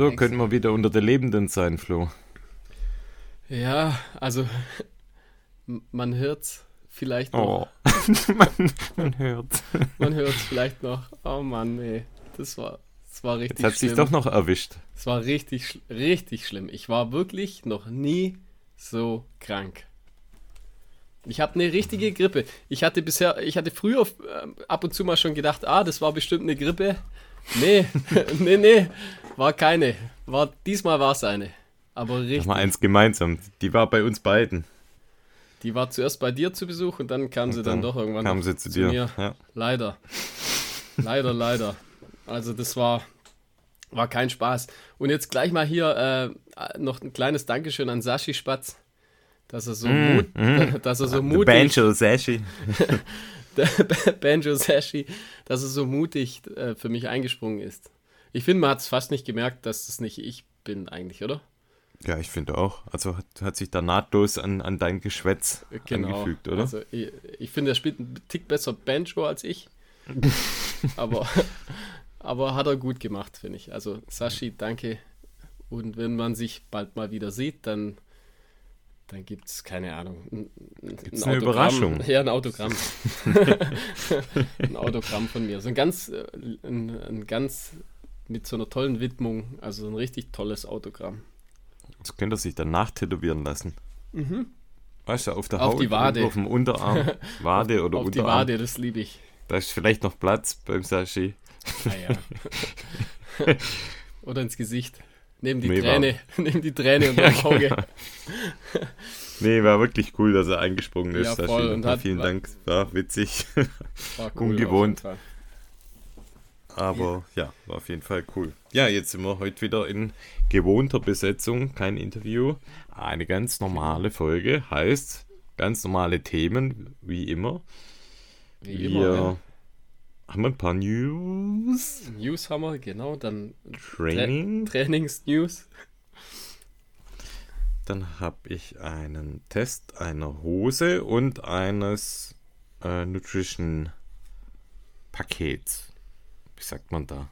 So, könnten wir wieder unter der Lebenden sein, Flo. Ja, also man hört's vielleicht noch. Oh, man, man hört. Man hört's vielleicht noch. Oh Mann, nee. Das war, das war richtig Jetzt hat schlimm. sich doch noch erwischt. Es war richtig, richtig schlimm. Ich war wirklich noch nie so krank. Ich habe eine richtige Grippe. Ich hatte bisher, ich hatte früher ähm, ab und zu mal schon gedacht, ah, das war bestimmt eine Grippe. Nee, nee, nee, war keine. War, diesmal war es eine. Aber richtig. mal eins gemeinsam. Die war bei uns beiden. Die war zuerst bei dir zu Besuch und dann kam sie dann, doch irgendwann kam sie zu dir. mir. Ja. Leider. Leider, leider. Also das war, war kein Spaß. Und jetzt gleich mal hier äh, noch ein kleines Dankeschön an Sashi Spatz, dass er so, mut, dass er so mutig, Banjo Sashi. Banjo Sashi, dass er so mutig äh, für mich eingesprungen ist. Ich finde, man hat es fast nicht gemerkt, dass das nicht ich bin eigentlich, oder? Ja, ich finde auch. Also hat, hat sich da nahtlos an, an dein Geschwätz angefügt, oder? Also ich, ich finde, er spielt einen Tick besser Banjo als ich. aber, aber hat er gut gemacht, finde ich. Also Sashi, danke. Und wenn man sich bald mal wieder sieht, dann, dann gibt es, keine Ahnung, ein, ein Gibt's eine. Überraschung? Ja, ein Autogramm. ein Autogramm von mir. So ein ganz, äh, ein, ein ganz mit so einer tollen Widmung, also ein richtig tolles Autogramm. Das könnte er sich danach tätowieren lassen. Weißt du, auf der Mhm. Auf Haut, die Wade. auf dem Unterarm, Wade oder Auf die Unterarm. Wade, das liebe ich. Da ist vielleicht noch Platz beim Sashi. Ah, ja. Oder ins Gesicht. Neben die Nee, Träne, neben die Träne unter dem Auge. Nee, war wirklich cool, dass er eingesprungen ist. Ja, voll. Und hat- vielen war- Dank. War witzig. War Ungewohnt. jeden Fall. Aber ja, war auf jeden Fall cool. Ja, jetzt sind wir heute wieder in gewohnter Besetzung, kein Interview. Eine ganz normale Folge, heißt ganz normale Themen, wie immer. Wie wir immer. Haben ein paar News, News haben wir, genau. Dann Training. Trainings-News. Dann habe ich einen Test einer Hose und eines äh, Nutrition-Pakets. Wie sagt man da?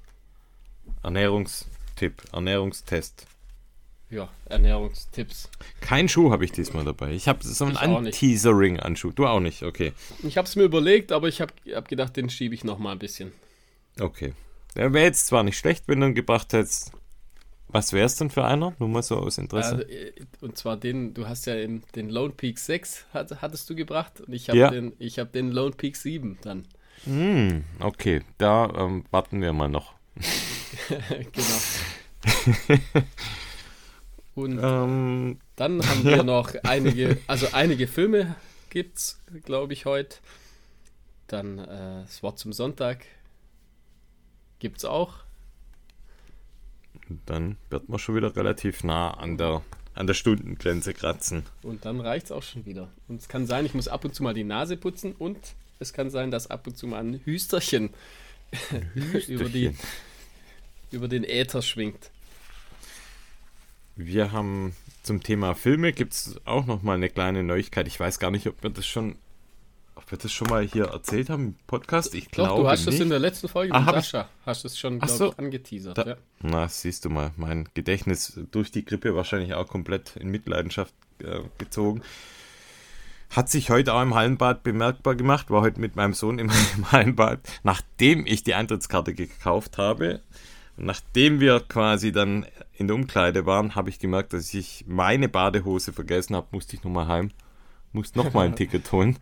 Ernährungstipp, Ernährungstest. Ja, Ernährungstipps. Kein Schuh habe ich diesmal dabei. Ich habe so einen. Anteasering-Anschuh. Du auch nicht, okay. Ich habe es mir überlegt, aber ich habe hab gedacht, den schiebe ich noch mal ein bisschen. Okay. Der wäre jetzt zwar nicht schlecht, wenn du ihn gebracht hättest. Was wäre es denn für einer? Nur mal so aus Interesse. Also, äh, und zwar den, du hast ja den, den Lone Peak 6 hat, hattest du gebracht und ich habe Ja. den, ich hab den Lone Peak 7 dann. Hm, okay, da ähm, warten wir mal noch. genau. Und Ähm, Dann haben wir noch einige, also einige Filme gibt's, glaube ich, heute. Dann äh, das Wort zum Sonntag gibt's auch. dann wird man schon wieder relativ nah an der, an der Stundengrenze kratzen. Und dann reicht's auch schon wieder. Und es kann sein, ich muss ab und zu mal die Nase putzen und es kann sein, dass ab und zu mal ein Hüsterchen, über, die, über den Äther schwingt. Wir haben zum Thema Filme gibt es auch noch mal eine kleine Neuigkeit. Ich weiß gar nicht, ob wir das schon, ob wir das schon mal hier erzählt haben im Podcast. Ich Doch, glaube du hast nicht. es in der letzten Folge Ah, mit Sascha, hast es schon, glaube so. ich, angeteasert. Da- ja. Na, siehst du mal, mein Gedächtnis durch die Grippe wahrscheinlich auch komplett in Mitleidenschaft äh, gezogen. Hat sich heute auch im Hallenbad bemerkbar gemacht, war heute mit meinem Sohn im, im Hallenbad, nachdem ich die Eintrittskarte gekauft habe. Nachdem wir quasi dann in der Umkleide waren, habe ich gemerkt, dass ich meine Badehose vergessen habe, musste ich nochmal heim, musste nochmal ein Ticket holen.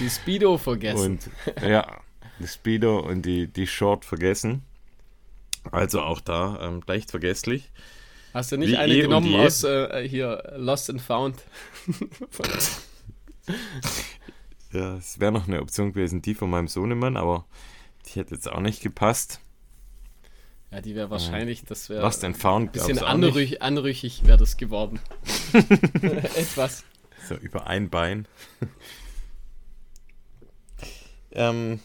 Die Speedo vergessen. Und ja, das Speedo und die, die Short vergessen. Also auch da ähm, leicht vergesslich. Hast du nicht Wie eine und genommen aus äh, hier Lost and Found? Ja, es wäre noch eine Option gewesen, die von meinem Sohnemann, aber die hätte jetzt auch nicht gepasst. Ja, die wäre wahrscheinlich, das wäre Was denn Found? ein bisschen anrüch, anrüchig wäre das geworden. Etwas. So über ein Bein. ähm,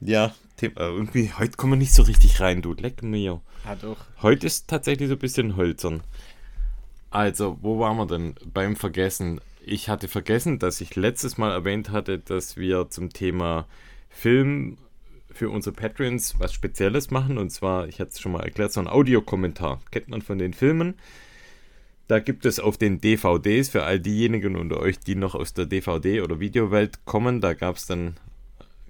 ja, Tim, äh, irgendwie, heute kommen wir nicht so richtig rein, du. Leck mir. Ah, doch. Heute ist tatsächlich so ein bisschen hölzern. Also, wo waren wir denn beim Vergessen? Ich hatte vergessen, dass ich letztes Mal erwähnt hatte, dass wir zum Thema Film, für unsere Patreons was Spezielles machen. Und zwar, ich hatte es schon mal erklärt, so ein Audiokommentar. Kennt man von den Filmen. Da gibt es auf den DVDs für all diejenigen unter euch, die noch aus der DVD- oder Videowelt kommen, da gab es dann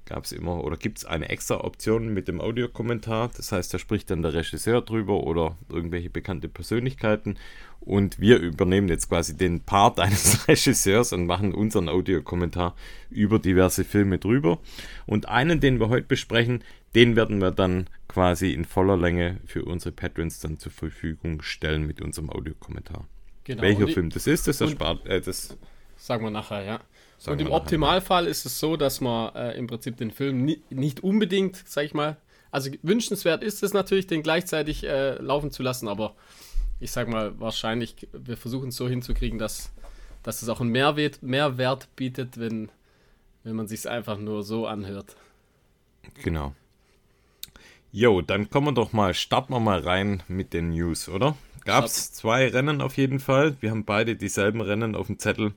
gab es immer oder gibt es eine extra Option mit dem Audiokommentar. Das heißt, da spricht dann der Regisseur drüber oder irgendwelche bekannte Persönlichkeiten. Und wir übernehmen jetzt quasi den Part eines Regisseurs und machen unseren Audiokommentar über diverse Filme drüber. Und einen, den wir heute besprechen, den werden wir dann quasi in voller Länge für unsere Patrons dann zur Verfügung stellen mit unserem Audiokommentar. Genau. Welcher Film das ist, das erspart. Äh, das sagen wir nachher, ja. Sagen und im Optimalfall ist es so, dass man äh, im Prinzip den Film ni nicht unbedingt, sag ich mal, also wünschenswert ist es natürlich, den gleichzeitig äh, laufen zu lassen, aber ich sag mal, wahrscheinlich, wir versuchen es so hinzukriegen, dass, dass es auch einen Mehrwert, Mehrwert bietet, wenn, wenn man sich einfach nur so anhört. Genau. Jo, dann kommen wir doch mal, starten wir mal rein mit den News, oder? Gab es zwei Rennen auf jeden Fall. Wir haben beide dieselben Rennen auf dem Zettel.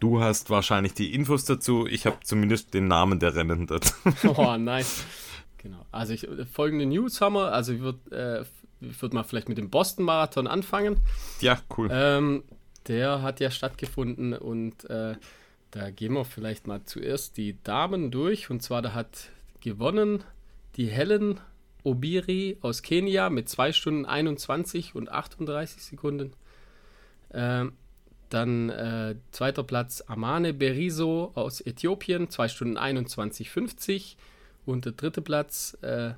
Du hast wahrscheinlich die Infos dazu. Ich habe zumindest den Namen der Rennen dazu. Oh, nice. Genau. Also ich, folgende News haben wir. Also ich würde äh, würd mal vielleicht mit dem Boston Marathon anfangen. Ja, cool. Ähm, der hat ja stattgefunden und äh, da gehen wir vielleicht mal zuerst die Damen durch. Und zwar, da hat gewonnen die Helen Obiri aus Kenia mit 2 Stunden 21 und 38 Sekunden. Ähm, dann äh, zweiter Platz Amane Beriso aus Äthiopien, 2 Stunden 21,50. Und der dritte Platz, äh,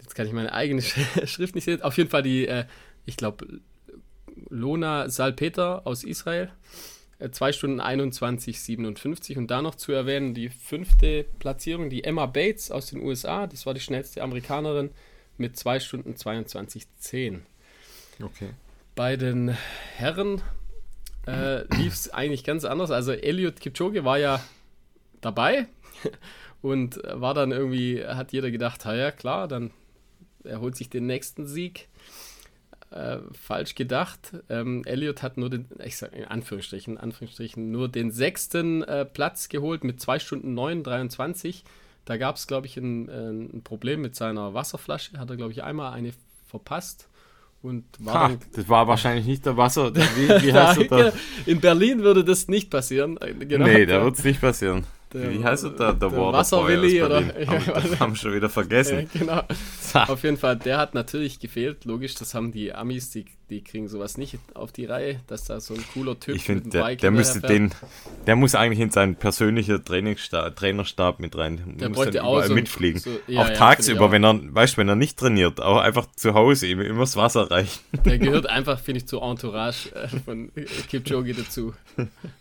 jetzt kann ich meine eigene Schrift nicht sehen, auf jeden Fall die, äh, ich glaube, Lona Salpeter aus Israel, 2 äh, Stunden 21,57. Und da noch zu erwähnen, die fünfte Platzierung, die Emma Bates aus den USA, das war die schnellste Amerikanerin mit 2 Stunden 22,10. Okay. Bei den Herren äh, lief es eigentlich ganz anders. Also Elliot Kipchoge war ja dabei und war dann irgendwie, hat jeder gedacht, ja klar, dann er holt sich den nächsten Sieg. Äh, falsch gedacht. Ähm, Elliot hat nur den, ich sag in Anführungsstrichen, Anführungsstrichen, nur den sechsten äh, Platz geholt mit 2 Stunden 9, 23. Da gab es, glaube ich, ein, ein, Problem mit seiner Wasserflasche. Hat er, glaube ich, einmal eine verpasst. Und war ha, das war wahrscheinlich nicht der Wasser. Wie, wie heißt da, in Berlin würde das nicht passieren. Genau. Nee, da wird es nicht passieren. Der, Wie heißt da? Der, der Wasserwilli oder? Ja, haben, haben schon wieder vergessen. Ja, genau. Auf jeden Fall, der hat natürlich gefehlt. Logisch, das haben die Amis, die, die kriegen sowas nicht auf die Reihe, dass da so ein cooler Typ ich find, der, Bike der müsste den, der muss eigentlich in seinen persönlichen Trainingsstab, Trainerstab mit rein. Der muss dann auch so, mitfliegen. So, ja, auch tagsüber, auch. wenn er, weißt, wenn er nicht trainiert, auch einfach zu Hause ihm immer das Wasser reichen. Der gehört einfach, finde ich, zur Entourage äh, von Kipchoge dazu.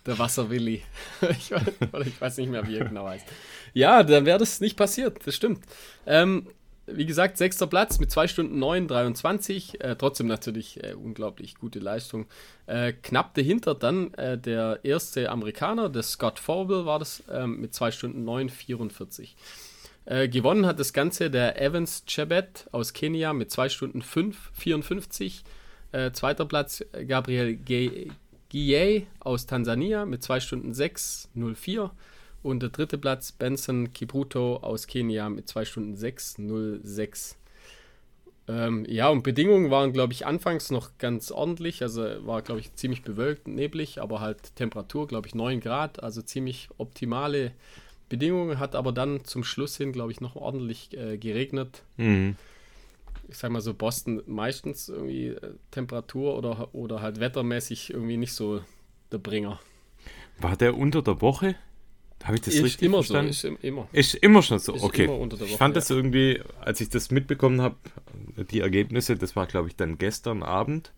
Der Wasserwilli. ich, ich weiß nicht mehr, wie er genau heißt. Ja, dann wäre das nicht passiert, das stimmt. Ähm, wie gesagt, sechster Platz mit 2 Stunden 9, 23. Äh, trotzdem natürlich äh, unglaublich gute Leistung. Äh, knapp dahinter dann äh, der erste Amerikaner, der Scott Forwell war das, ähm, mit 2 Stunden 9, 44. Äh, gewonnen hat das Ganze der Evans Chebet aus Kenia mit 2 Stunden 5, 54. Äh, zweiter Platz Gabriel Guille aus Tansania mit 2 Stunden 6, 04. Und der dritte Platz Benson Kipruto aus Kenia mit 2 Stunden 6,06. Ähm, ja, und Bedingungen waren, glaube ich, anfangs noch ganz ordentlich. Also war, glaube ich, ziemlich bewölkt, neblig, aber halt Temperatur, glaube ich, 9 Grad. Also ziemlich optimale Bedingungen. Hat aber dann zum Schluss hin, glaube ich, noch ordentlich äh, geregnet. Mhm. Ich sag mal so, Boston meistens irgendwie äh, Temperatur oder, oder halt wettermäßig irgendwie nicht so der Bringer. War der unter der Woche? Habe ich das ist richtig immer verstanden? So, ist immer. Ist immer schon so, ist okay. Woche, ich fand ja. das irgendwie, als ich das mitbekommen habe, die Ergebnisse, das war glaube ich dann gestern Abend.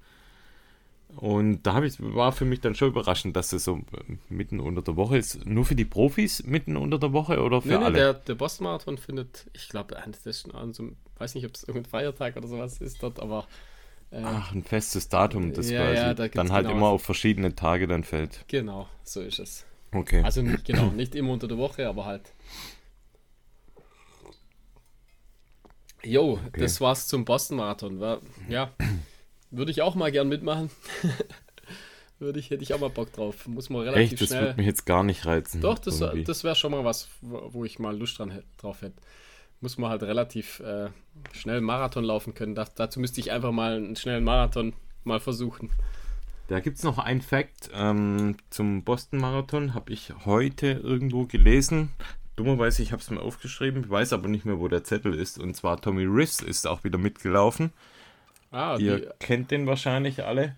Und da ich, war für mich dann schon überraschend, dass das so mitten unter der Woche ist. Nur für die Profis mitten unter der Woche oder für nee, nee, alle? Der, der Boston Marathon findet, ich glaube, das ist schon an so einem, weiß nicht, ob es irgendein Feiertag oder sowas ist dort, aber. Äh, Ach, ein festes Datum, das ja, quasi ja, da dann halt genau immer auf verschiedene Tage dann fällt. Genau, so ist es. Okay. Also nicht, genau, nicht immer unter der Woche, aber halt. Jo, okay. das war's zum Boston Marathon. War, ja, würde ich auch mal gern mitmachen. würde ich, hätte ich auch mal Bock drauf. Muss man relativ Echt, das würde mich jetzt gar nicht reizen. Doch, das, das wäre schon mal was, wo ich mal Lust dran, drauf hätte. muss man halt relativ äh, schnell Marathon laufen können. Da, dazu müsste ich einfach mal einen schnellen Marathon mal versuchen. Da gibt es noch ein Fact ähm, zum Boston-Marathon, habe ich heute irgendwo gelesen. Dummerweise, ich habe es mir aufgeschrieben, weiß aber nicht mehr, wo der Zettel ist. Und zwar Tommy Riss ist auch wieder mitgelaufen. Ah, Ihr kennt den wahrscheinlich alle.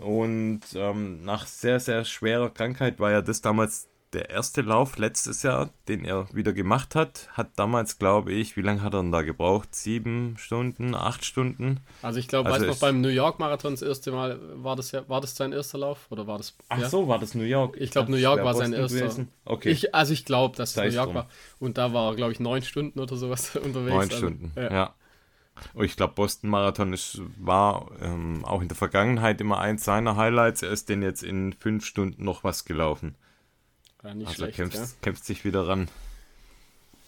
Und ähm, nach sehr, sehr schwerer Krankheit war ja das damals der erste Lauf letztes Jahr, den er wieder gemacht hat, hat damals, glaube ich, wie lange hat er denn da gebraucht? Sieben Stunden, acht Stunden? Also ich glaube, also weißt du noch, beim New York Marathon das erste Mal, war das ja, war das sein erster Lauf? Oder war das. Ach ja? so, war das New York? Ich glaube, New York war sein erster. Gewesen. Okay. Ich, also ich glaube, dass es New York drum. war. Und da war er, glaube ich, neun Stunden oder sowas unterwegs. Neun also, Stunden, ja. ja. Und ich glaube, Boston Marathon ist, war ähm, auch in der Vergangenheit immer eins seiner Highlights. Er ist denn jetzt in fünf Stunden noch was gelaufen. Ja, nicht also schlecht. Kämpft, ja. kämpft sich wieder ran.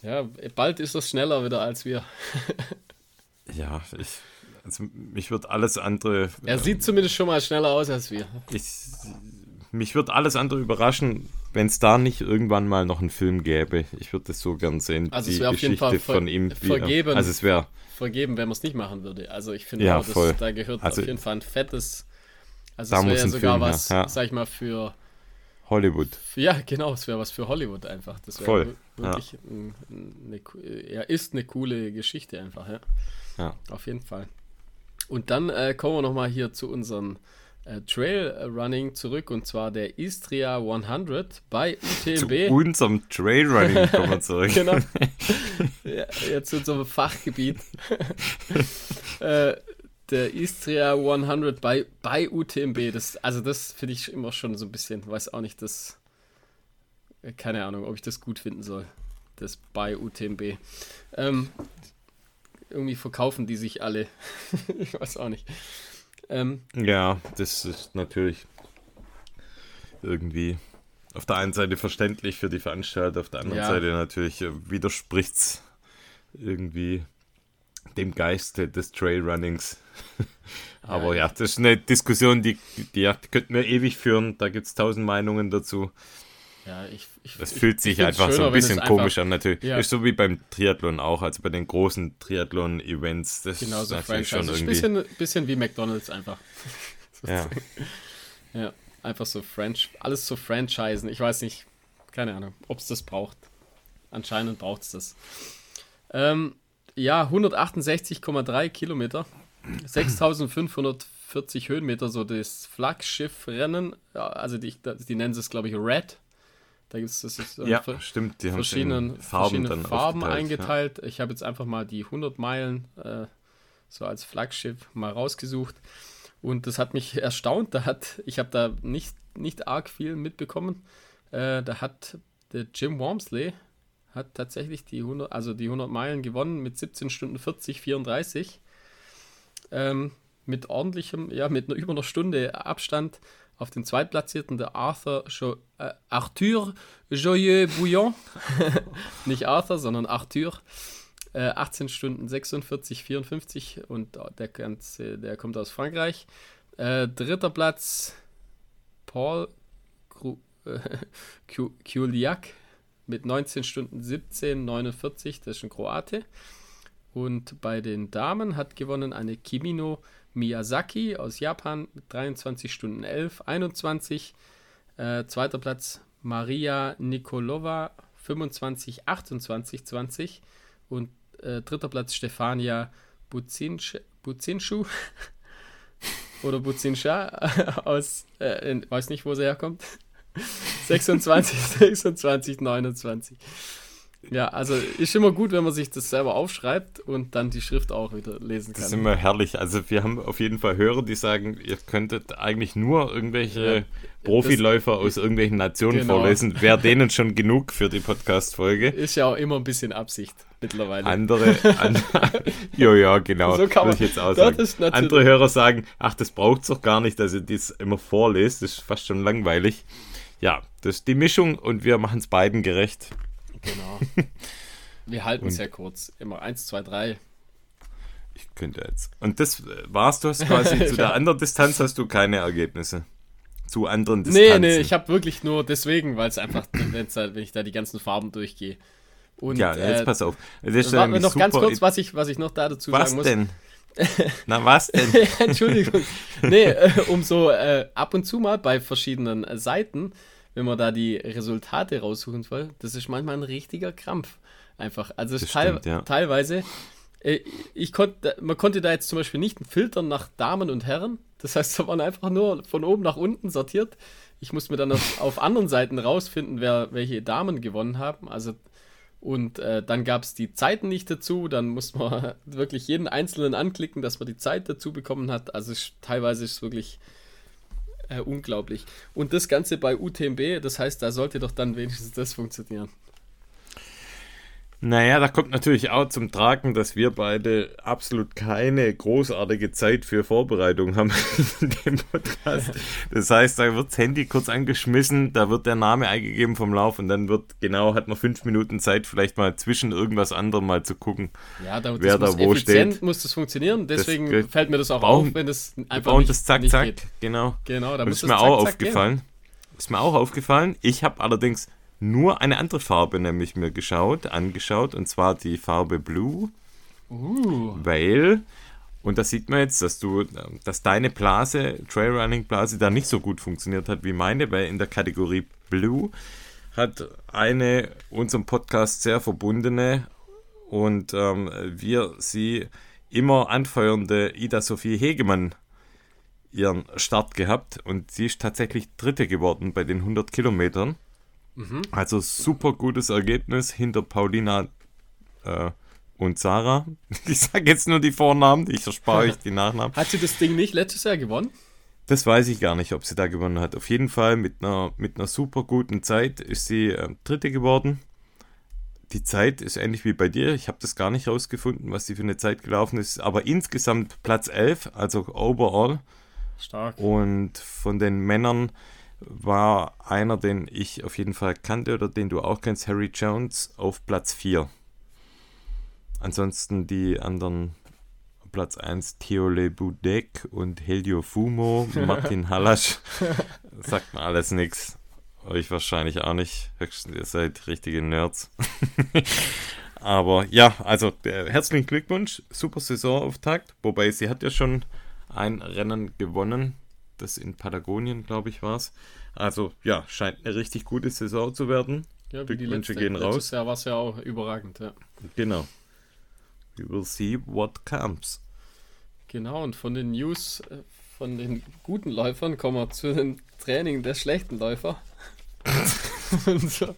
Ja, bald ist das schneller wieder als wir. ja, ich, also mich wird alles andere. Er sieht zumindest schon mal schneller aus als wir. Ich, mich wird alles andere überraschen, wenn es da nicht irgendwann mal noch einen Film gäbe. Ich würde das so gern sehen. Also die es wäre auf jeden Fall von ihm. Vergeben, also es wäre vergeben, wenn man es nicht machen würde. Also ich finde, ja, auch, da gehört also, auf jeden Fall ein fettes. Also es wäre ja sogar Film, was, ja. sag ich mal, für Hollywood. Ja, genau, es wäre was für Hollywood einfach. Das wäre wirklich ja. eine, ja, ist eine coole Geschichte einfach, ja. Ja. Auf jeden Fall. Und dann äh, kommen wir nochmal hier zu unserem äh, Trail Running zurück und zwar der Istria 100 bei UTMB. Zu unserem Trail Running kommen wir zurück. genau. Ja, jetzt zu unserem Fachgebiet. äh, der Istria 100 bei, bei UTMB. Das, also das finde ich immer schon so ein bisschen, weiß auch nicht, das, äh, keine Ahnung, ob ich das gut finden soll. Das bei UTMB. Ähm, irgendwie verkaufen die sich alle. ich weiß auch nicht. Ähm, ja, das ist natürlich irgendwie auf der einen Seite verständlich für die Veranstalter, auf der anderen ja. Seite natürlich äh, widerspricht es irgendwie dem Geiste des Trailrunnings. Aber ja, das ist eine Diskussion, die, die, die könnten wir ewig führen. Da gibt es tausend Meinungen dazu. Ja, ich, ich, das fühlt sich einfach schöner, so ein bisschen komisch an, natürlich. Ja. Ist so wie beim Triathlon auch, also bei den großen Triathlon-Events. Das genau, so ist natürlich schon irgendwie. Bisschen, bisschen wie McDonalds einfach. ja. ja, einfach so French, alles so Franchisen. Ich weiß nicht, keine Ahnung, ob es das braucht. Anscheinend braucht es das. Ähm, ja, 168,3 Kilometer, 6540 Höhenmeter, so das Flaggschiffrennen. Ja, also die, die nennen es, glaube ich, Red. Da gibt es das ist, äh, ja, stimmt, die verschiedenen Farben, verschiedene Farben eingeteilt. Ja. Ich habe jetzt einfach mal die 100 Meilen äh, so als Flaggschiff mal rausgesucht. Und das hat mich erstaunt. Da hat, ich habe da nicht, nicht arg viel mitbekommen. Äh, da hat der Jim Wormsley, hat tatsächlich die 100, also die 100 Meilen gewonnen mit 17 Stunden 40, 34. Ähm, mit ordentlichem, ja, mit einer, über einer Stunde Abstand auf den Zweitplatzierten der Arthur jo äh, Arthur Joyeux-Bouillon. Nicht Arthur, sondern Arthur. Äh, 18 Stunden 46, 54 und der, ganze, der kommt aus Frankreich. Äh, dritter Platz Paul Kuliak mit 19 Stunden 17, 49, das ist ein Kroate. Und bei den Damen hat gewonnen eine Kimino Miyazaki aus Japan mit 23 Stunden 11, 21. Äh, zweiter Platz Maria Nikolova 25, 28, 20. Und äh, dritter Platz Stefania Buzinsch, Buzinschu oder Buzinscha aus, äh, weiß nicht, wo sie herkommt, 26, 26, 29. Ja, also ist immer gut, wenn man sich das selber aufschreibt und dann die Schrift auch wieder lesen kann. Das ist immer herrlich. Also wir haben auf jeden Fall Hörer, die sagen, ihr könntet eigentlich nur irgendwelche ja, Profiläufer das, aus irgendwelchen Nationen genau. vorlesen. Wäre denen schon genug für die Podcast-Folge. Ist ja auch immer ein bisschen Absicht mittlerweile. Andere, an, ja, ja, genau. So kann man, ich jetzt auch. Andere Hörer sagen, ach, das braucht es doch gar nicht, dass ihr das immer vorlest. Das ist fast schon langweilig ja, das ist die Mischung und wir machen es beiden gerecht. Genau. Wir halten es ja kurz. Immer eins, zwei, drei. Ich könnte jetzt. Und das war's, du hast quasi zu der anderen Distanz hast du keine Ergebnisse. Zu anderen Distanzen. Nee, nee, ich habe wirklich nur deswegen, weil es einfach, halt, wenn ich da die ganzen Farben durchgehe, Und, ja, jetzt äh, pass auf. Das ist nämlich noch ganz kurz, was ich, was ich noch da dazu Was sagen muss. denn? Na, was denn? Entschuldigung. Nee, äh, um so äh, ab und zu mal bei verschiedenen äh, Seiten, wenn man da die Resultate raussuchen will, das ist manchmal ein richtiger Krampf. Einfach. Also teil stimmt, ja. teilweise, äh, ich konnte, man konnte da jetzt zum Beispiel nicht filtern nach Damen und Herren. Das heißt, da waren einfach nur von oben nach unten sortiert. Ich musste mir dann auf, auf anderen Seiten rausfinden, wer welche Damen gewonnen haben. Also und äh, dann gab es die Zeiten nicht dazu. Dann musste man wirklich jeden Einzelnen anklicken, dass man die Zeit dazu bekommen hat. Also teilweise ist es wirklich äh, unglaublich. Und das Ganze bei UTMB, das heißt, da sollte doch dann wenigstens das funktionieren. Naja, da kommt natürlich auch zum Tragen, dass wir beide absolut keine großartige Zeit für Vorbereitung haben in dem Podcast. Das heißt, da wird das Handy kurz angeschmissen, da wird der Name eingegeben vom Lauf und dann wird genau, hat man fünf Minuten Zeit, vielleicht mal zwischen irgendwas anderem mal zu gucken. Ja, da, das Wer da muss wo effizient steht. muss das funktionieren. Deswegen geht- fällt mir das auch brauchen- auf, wenn es Wir einfach bauen nicht, das zack, nicht zack, geht. genau. Genau, da muss ist das mir zack, auch zack gehen. aufgefallen. Ist mir auch aufgefallen. Ich habe allerdings nur eine andere Farbe nämlich mir geschaut, angeschaut, und zwar die Farbe Blue. Uh, weil, und das sieht man jetzt, dass du, dass deine Blase, Trailrunning-Blase, da nicht so gut funktioniert hat wie meine, weil in der Kategorie Blue hat eine unserem Podcast sehr verbundene und ähm, wir sie immer anfeuernde Ida Sophie Hegemann ihren Start gehabt und sie ist tatsächlich Dritte geworden bei den 100 Kilometern. Also super gutes Ergebnis hinter Paulina äh, und Sarah. Ich sage jetzt nur die Vornamen, ich erspare euch die Nachnamen. hat sie das Ding nicht letztes Jahr gewonnen? Das weiß ich gar nicht, ob sie da gewonnen hat. Auf jeden Fall mit einer, mit einer super guten Zeit ist sie äh, Dritte geworden. Die Zeit ist ähnlich wie bei dir. Ich habe das gar nicht rausgefunden, was sie für eine Zeit gelaufen ist. Aber insgesamt Platz 11, also overall. Stark. Und von den Männern war einer, den ich auf jeden Fall kannte oder den du auch kennst, Harry Jones, auf Platz 4. Ansonsten die anderen Platz 1 Theole Budek und Helio Fumo, Martin Hallasch. Sagt mir alles nichts. Euch wahrscheinlich auch nicht. Höchstens ihr seid richtige Nerds. Aber ja, also der, herzlichen Glückwunsch. Super Saisonauftakt. Wobei sie hat ja schon ein Rennen gewonnen. Das in Patagonien, glaube ich, war es. Also ja, scheint eine richtig gute Saison zu werden. Ja, wie die Glückwünsche gehen Letztes raus. Jahr war es ja auch überragend, ja. Genau. We will see what comes. Genau, und von den News äh, von den guten Läufern kommen wir zu den Training der schlechten Läufer. und so.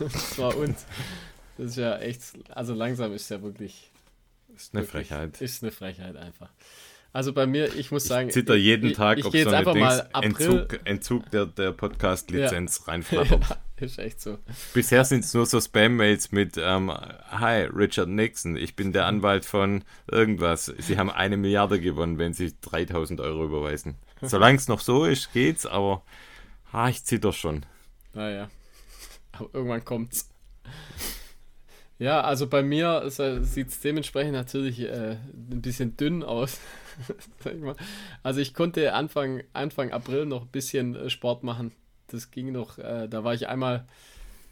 Und zwar uns. Das ist ja echt, also langsam ist ja wirklich. Ist Eine wirklich, Frechheit. Ist eine Frechheit einfach. Also bei mir, ich muss sagen. Zitter jeden ich, Tag, ich, ob gehe so jetzt eine einfach Dings mal April. Entzug, Entzug der, der Podcast-Lizenz reinflattert. ja, ist echt so. Bisher sind es nur so Spam-Mails mit ähm, Hi, Richard Nixon, ich bin der Anwalt von irgendwas. Sie haben eine Milliarde gewonnen, wenn Sie 3000 Euro überweisen. Solange es noch so ist, geht's, aber ah, ich zitter schon. Naja. Aber irgendwann kommt's. Ja, also bei mir sieht es dementsprechend natürlich äh, ein bisschen dünn aus. ich. Also ich konnte Anfang, Anfang April noch ein bisschen äh, Sport machen. Das ging noch, äh, da war ich einmal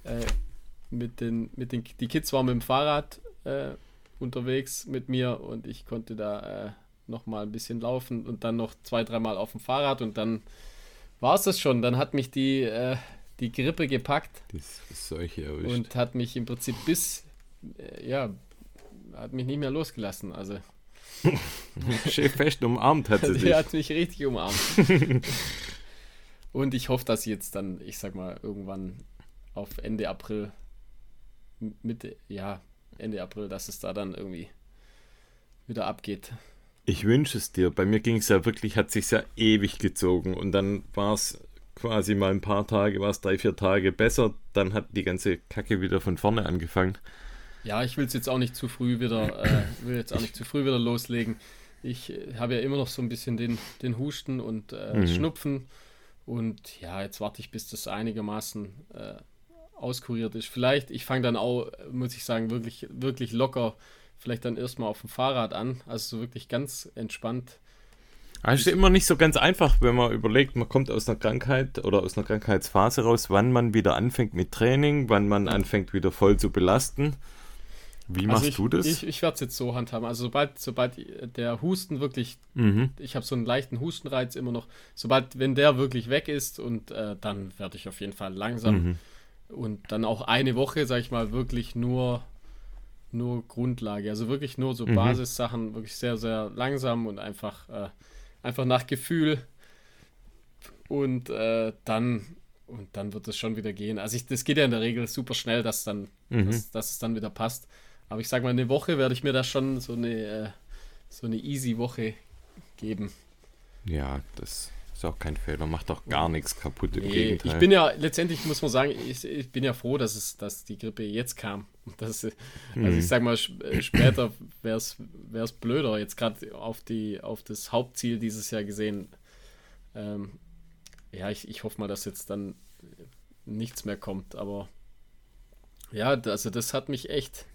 äh, mit den, mit den, die Kids waren mit dem Fahrrad äh, unterwegs mit mir und ich konnte da äh, noch mal ein bisschen laufen und dann noch zwei, dreimal auf dem Fahrrad und dann war es das schon. Dann hat mich die, äh, die Grippe gepackt Das ist solche erwischt. und hat mich im Prinzip bis, ja, hat mich nicht mehr losgelassen. Also, Schön fest umarmt hat sie dich. hat mich richtig umarmt. und ich hoffe, dass jetzt dann, ich sag mal, irgendwann auf Ende April, Mitte, ja, Ende April, dass es da dann irgendwie wieder abgeht. Ich wünsche es dir. Bei mir ging es ja wirklich, hat sich ja ewig gezogen und dann war es quasi mal ein paar Tage, war es drei, vier Tage besser. Dann hat die ganze Kacke wieder von vorne angefangen. Ja, ich will es jetzt auch nicht zu früh wieder, äh, will jetzt auch nicht zu früh wieder loslegen. Ich äh, habe ja immer noch so ein bisschen den, den Husten und äh, Mhm. Schnupfen. Und ja, jetzt warte ich, bis das einigermaßen äh, auskuriert ist. Vielleicht, ich fange dann auch, muss ich sagen, wirklich, wirklich locker, vielleicht dann erstmal auf dem Fahrrad an. Also so wirklich ganz entspannt. Also ist immer nicht so ganz einfach, wenn man überlegt, man kommt aus einer Krankheit oder aus einer Krankheitsphase raus, wann man wieder anfängt mit Training, wann man anfängt wieder voll zu belasten. Wie also machst ich, du das? Ich, ich werde es jetzt so handhaben. Also sobald, sobald der Husten wirklich, mhm. ich habe so einen leichten Hustenreiz immer noch, sobald, wenn der wirklich weg ist und äh, dann werde ich auf jeden Fall langsam mhm. und dann auch eine Woche, sage ich mal, wirklich nur, nur Grundlage. Also wirklich nur so mhm. Basissachen, wirklich sehr, sehr langsam und einfach, äh, einfach nach Gefühl. Und äh, dann und dann wird es schon wieder gehen. Also ich, das geht ja in der Regel super schnell, dass dann, mhm. dass, dass es dann wieder passt. Aber ich sag mal, eine Woche werde ich mir da schon so eine, äh, so eine easy Woche geben. Ja, das ist auch kein Fehler, macht doch gar nichts kaputt im nee, Gegenteil. Ich bin ja, letztendlich muss man sagen, ich, ich bin ja froh, dass es, dass die Grippe jetzt kam. Das, also mhm. ich sag mal, äh, später wäre es blöder, jetzt gerade auf, auf das Hauptziel dieses Jahr gesehen. Ähm, ja, ich, ich hoffe mal, dass jetzt dann nichts mehr kommt, aber ja, also das hat mich echt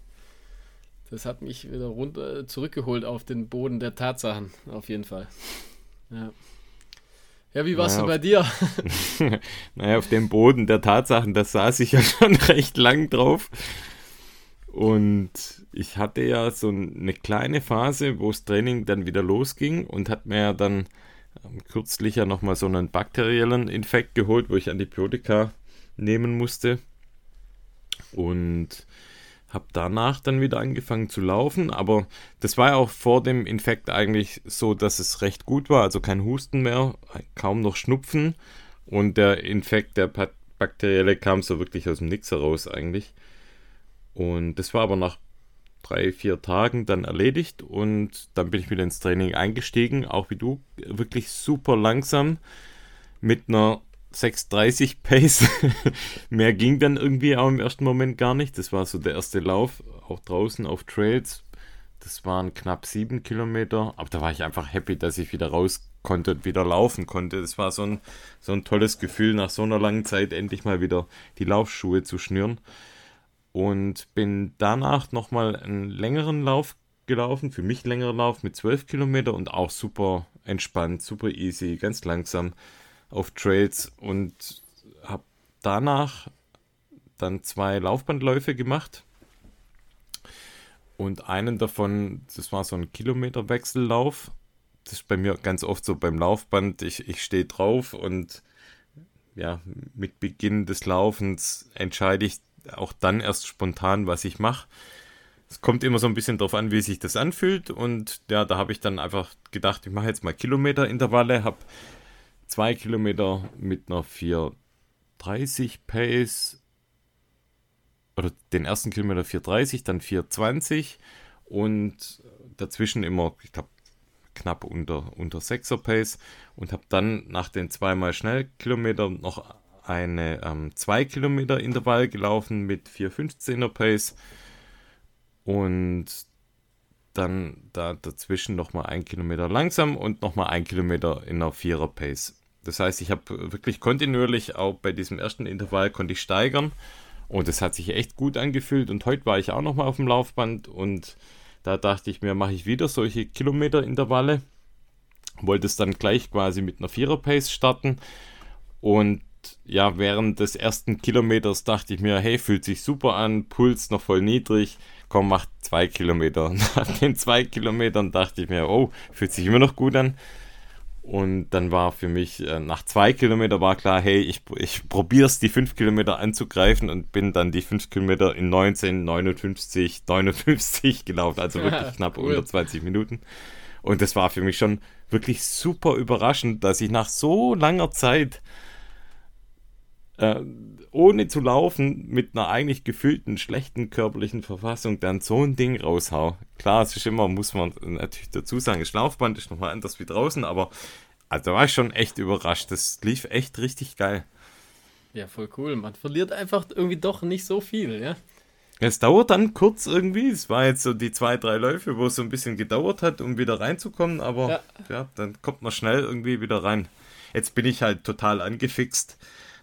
das hat mich wieder runter zurückgeholt auf den Boden der Tatsachen, auf jeden Fall. Ja. Ja, wie war es naja, bei dir? naja, auf dem Boden der Tatsachen, da saß ich ja schon recht lang drauf. Und ich hatte ja so eine kleine Phase, wo das Training dann wieder losging und hat mir ja dann ähm, kürzlich ja nochmal so einen bakteriellen Infekt geholt, wo ich Antibiotika nehmen musste. Und habe danach dann wieder angefangen zu laufen, aber das war ja auch vor dem Infekt eigentlich so, dass es recht gut war, also kein Husten mehr, kaum noch Schnupfen und der Infekt, der bakterielle, kam so wirklich aus dem Nix heraus eigentlich. Und das war aber nach drei, vier Tagen dann erledigt und dann bin ich wieder ins Training eingestiegen, auch wie du, wirklich super langsam mit einer 6,30 Pace. Mehr ging dann irgendwie auch im ersten Moment gar nicht. Das war so der erste Lauf, auch draußen auf Trails. Das waren knapp sieben Kilometer. Aber da war ich einfach happy, dass ich wieder raus konnte und wieder laufen konnte. Das war so ein, so ein tolles Gefühl, nach so einer langen Zeit endlich mal wieder die Laufschuhe zu schnüren. Und bin danach nochmal einen längeren Lauf gelaufen, für mich längeren Lauf mit 12 Kilometer und auch super entspannt, super easy, ganz langsam auf Trails und habe danach dann zwei Laufbandläufe gemacht. Und einen davon, das war so ein Kilometerwechsellauf. Das ist bei mir ganz oft so beim Laufband. Ich, ich stehe drauf und ja, mit Beginn des Laufens entscheide ich auch dann erst spontan, was ich mache. Es kommt immer so ein bisschen darauf an, wie sich das anfühlt. Und ja, da habe ich dann einfach gedacht, ich mache jetzt mal Kilometerintervalle, habe zwei Kilometer mit einer 430 Pace. Oder den ersten Kilometer 430, dann 420 und dazwischen immer, ich glaube, knapp unter, unter 6er Pace. Und habe dann nach den zweimal Schnellkilometer noch eine 2 ähm, Kilometer Intervall gelaufen mit 415er Pace. Und dann da dazwischen nochmal ein Kilometer langsam und nochmal ein Kilometer in einer Vierer Pace. Das heißt, ich habe wirklich kontinuierlich auch bei diesem ersten Intervall konnte ich steigern und es hat sich echt gut angefühlt und heute war ich auch nochmal auf dem Laufband und da dachte ich mir, mache ich wieder solche Kilometer-Intervalle. Wollte es dann gleich quasi mit einer Vierer Pace starten und ja, während des ersten Kilometers dachte ich mir, hey, fühlt sich super an, Puls noch voll niedrig, komm, mach zwei Kilometer. Nach den zwei Kilometern dachte ich mir, oh, fühlt sich immer noch gut an. Und dann war für mich, äh, nach zwei Kilometern war klar, hey, ich, ich probiere es, die fünf Kilometer anzugreifen und bin dann die fünf Kilometer in 19, 59, 59 gelaufen. Also wirklich ja, knapp cool. unter 20 Minuten. Und das war für mich schon wirklich super überraschend, dass ich nach so langer Zeit äh, ohne zu laufen, mit einer eigentlich gefühlten, schlechten körperlichen Verfassung dann so ein Ding raushau. Klar, es ist immer, muss man natürlich dazu sagen, das Laufband ist nochmal anders wie draußen, aber also da war ich schon echt überrascht. Das lief echt richtig geil. Ja, voll cool. Man verliert einfach irgendwie doch nicht so viel, ja. Es dauert dann kurz irgendwie. Es war jetzt so die zwei, drei Läufe, wo es so ein bisschen gedauert hat, um wieder reinzukommen, aber ja, ja dann kommt man schnell irgendwie wieder rein. Jetzt bin ich halt total angefixt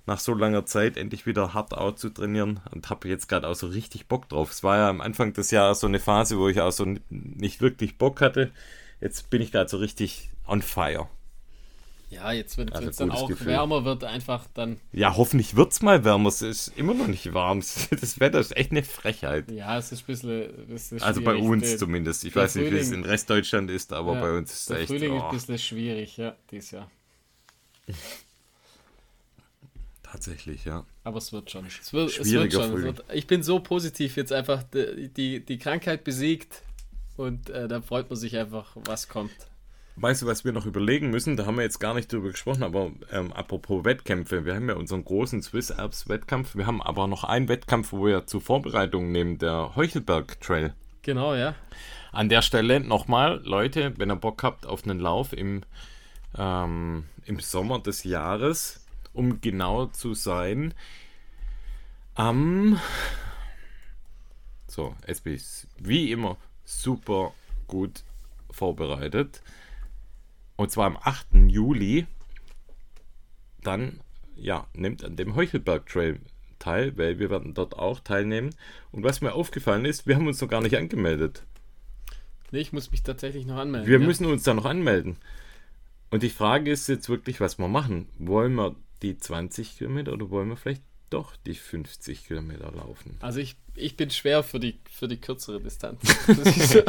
nach so langer Zeit endlich wieder hart out zu trainieren und habe jetzt gerade auch so richtig Bock drauf. Es war ja am Anfang des Jahres so eine Phase, wo ich auch so nicht wirklich Bock hatte. jetzt bin ich gerade so richtig on fire. Ja, jetzt, wenn es Also dann auch Gefühl. wärmer wird, einfach dann. Ja, hoffentlich wird es mal wärmer. Es ist immer noch nicht warm. Das Wetter ist echt eine Frechheit. Ja, es ist ein bisschen. Ist Also bei uns Der- zumindest. Ich weiß nicht, wie es in Restdeutschland ist, aber ja, bei uns ist es echt. Frühling ist oh, ein bisschen schwierig, ja, dieses Jahr. tatsächlich, ja. Aber es wird schon. Es wird, es wird Schwieriger schon. Es wird, ich bin so positiv jetzt einfach die, die, die Krankheit besiegt und äh, da freut man sich einfach, was kommt. Weißt du, was wir noch überlegen müssen? Da haben wir jetzt gar nicht drüber gesprochen, aber ähm, apropos Wettkämpfe, wir haben ja unseren großen Swiss Alps Wettkampf. Wir haben aber noch einen Wettkampf, wo wir zur Vorbereitung nehmen, der Heuchelberg Trail. Genau, ja. An der Stelle nochmal, Leute, wenn ihr Bock habt auf einen Lauf im, ähm, im Sommer des Jahres, um genau zu sein, am. So, jetzt bin ich wie immer super gut vorbereitet. Und zwar am 8. Juli. Dann, ja, nimmt an dem Heuchelberg Trail teil, weil wir werden dort auch teilnehmen. Und was mir aufgefallen ist, wir haben uns noch gar nicht angemeldet. Nee, ich muss mich tatsächlich noch anmelden. Wir ja. müssen uns da noch anmelden. Und die Frage ist jetzt wirklich, was wir machen. Wollen wir die 20 Kilometer oder wollen wir vielleicht doch die 50 Kilometer laufen? Also ich, ich bin schwer für die, für die kürzere Distanz.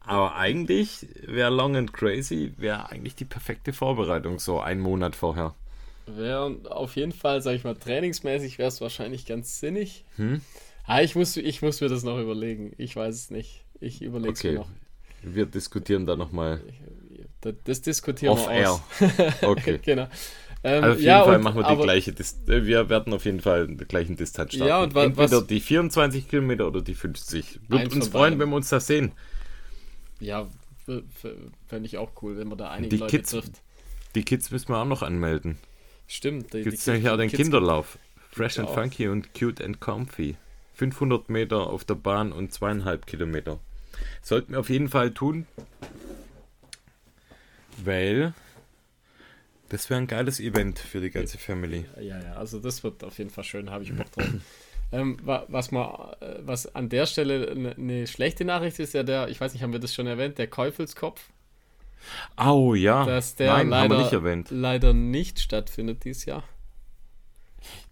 Aber eigentlich wäre Long and Crazy wäre eigentlich die perfekte Vorbereitung, so einen Monat vorher. Wäre auf jeden Fall, sag ich mal, trainingsmäßig wäre es wahrscheinlich ganz sinnig. Hm? Ah, ich muss, ich muss mir das noch überlegen. Ich weiß es nicht. Ich überlege es Okay. mir noch. Wir diskutieren da nochmal Das, das diskutieren off wir air. aus. Okay. genau. Ähm, Also auf jeden ja, Fall und- machen wir die aber- gleiche Distanz. Wir werden auf jeden Fall den gleichen Distanz starten. Ja, und wa- Entweder was- die 24 Kilometer oder die 50. Würde uns freuen, wenn wir uns da sehen. Ja, fände ich auch cool, wenn man da einige Die Leute Kids- trifft. Die Kids müssen wir auch noch anmelden. Stimmt. Die, Gibt es die- nämlich auch den Kids- Kinderlauf. Fresh and auch. funky und cute and comfy. 500 Meter auf der Bahn und zweieinhalb Kilometer. Sollten wir auf jeden Fall tun, weil das wäre ein geiles Event für die ganze Family. Ja, ja, also das wird auf jeden Fall schön, habe ich Bock drauf. ähm, wa- was, mal, äh, was an der Stelle eine ne schlechte Nachricht ist, ja der, ich weiß nicht, haben wir das schon erwähnt, der Käufelskopf, Au ja, dass der nein, haben wir leider, nicht erwähnt. leider nicht stattfindet dieses Jahr.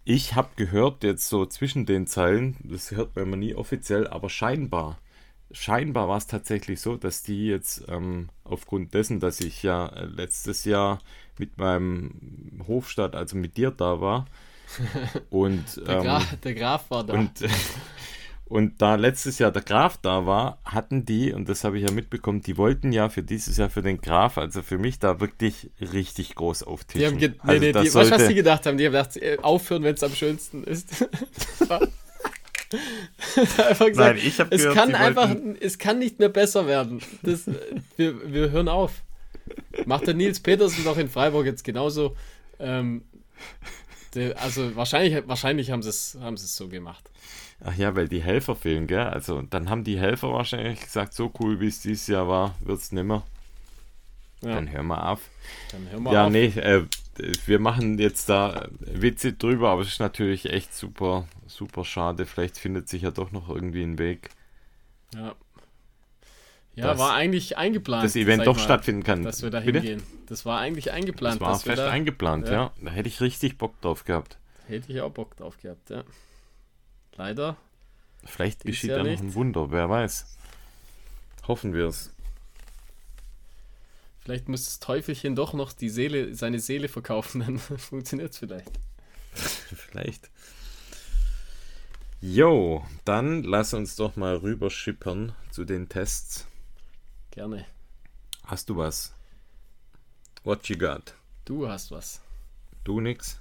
Ich habe gehört, jetzt so zwischen den Zeilen, das hört man immer nie offiziell, aber scheinbar, scheinbar war es tatsächlich so, dass die jetzt ähm, aufgrund dessen, dass ich ja äh, letztes Jahr mit meinem Hofstadt, also mit dir da war, und, Der, ähm, Gra der Graf war da. und, und da letztes Jahr der Graf da war, hatten die, und das habe ich ja mitbekommen, die wollten ja für dieses Jahr für den Graf, also für mich da wirklich richtig groß auftischen. die haben nee, also nee, die, weißt du, was sollte- die gedacht haben? Die haben gedacht, äh, aufhören, wenn es am schönsten ist. einfach gesagt, Nein, ich habe es gehört, kann einfach, wollten, es kann nicht mehr besser werden. Das, äh, wir, wir hören auf. Macht der Nils Petersen doch in Freiburg jetzt genauso. Ähm, der, also wahrscheinlich, wahrscheinlich haben sie es haben sie es so gemacht. Ach ja, weil die Helfer fehlen, gell? Also dann haben die Helfer wahrscheinlich gesagt, so cool wie es dieses Jahr war, wird es nimmer. Ja, Dann hören wir auf. dann hören wir Ja, auf. nee, äh, wir machen jetzt da Witze drüber, aber es ist natürlich echt super, super schade. Vielleicht findet sich ja doch noch irgendwie ein Weg, Ja, ja war eigentlich eingeplant. das Event doch mal, stattfinden kann. Dass wir da hingehen. Das war eigentlich eingeplant. Das war fest da, eingeplant, ja. ja. Da hätte ich richtig Bock drauf gehabt. Hätte ich auch Bock drauf gehabt, ja. Leider. Vielleicht geschieht da noch ein Wunder, wer weiß. Hoffen wir es. Vielleicht muss das Teufelchen doch noch die Seele, seine Seele verkaufen, dann funktioniert es vielleicht. Vielleicht. Jo, dann lass uns doch mal rüberschippern zu den Tests. Gerne. Hast du was? What you got? Du hast was. Du nix?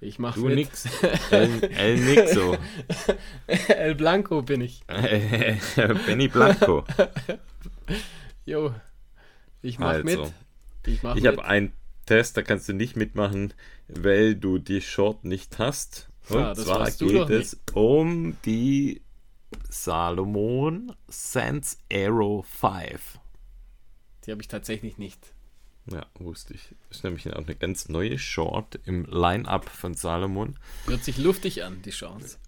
Ich mach Du mit. nix? El, El Nixo. El Blanco bin ich. Benny Blanco. Jo. Ich mach Also, mit. Ich mach ich habe einen Test, da kannst du nicht mitmachen, weil du die Short nicht hast. Und Ja, das zwar geht es um die Salomon Sense Aero 5. Die habe ich tatsächlich nicht. Ja, wusste ich. Das ist nämlich auch eine ganz neue Short im Line-Up von Salomon. Hört sich luftig an, die Chance.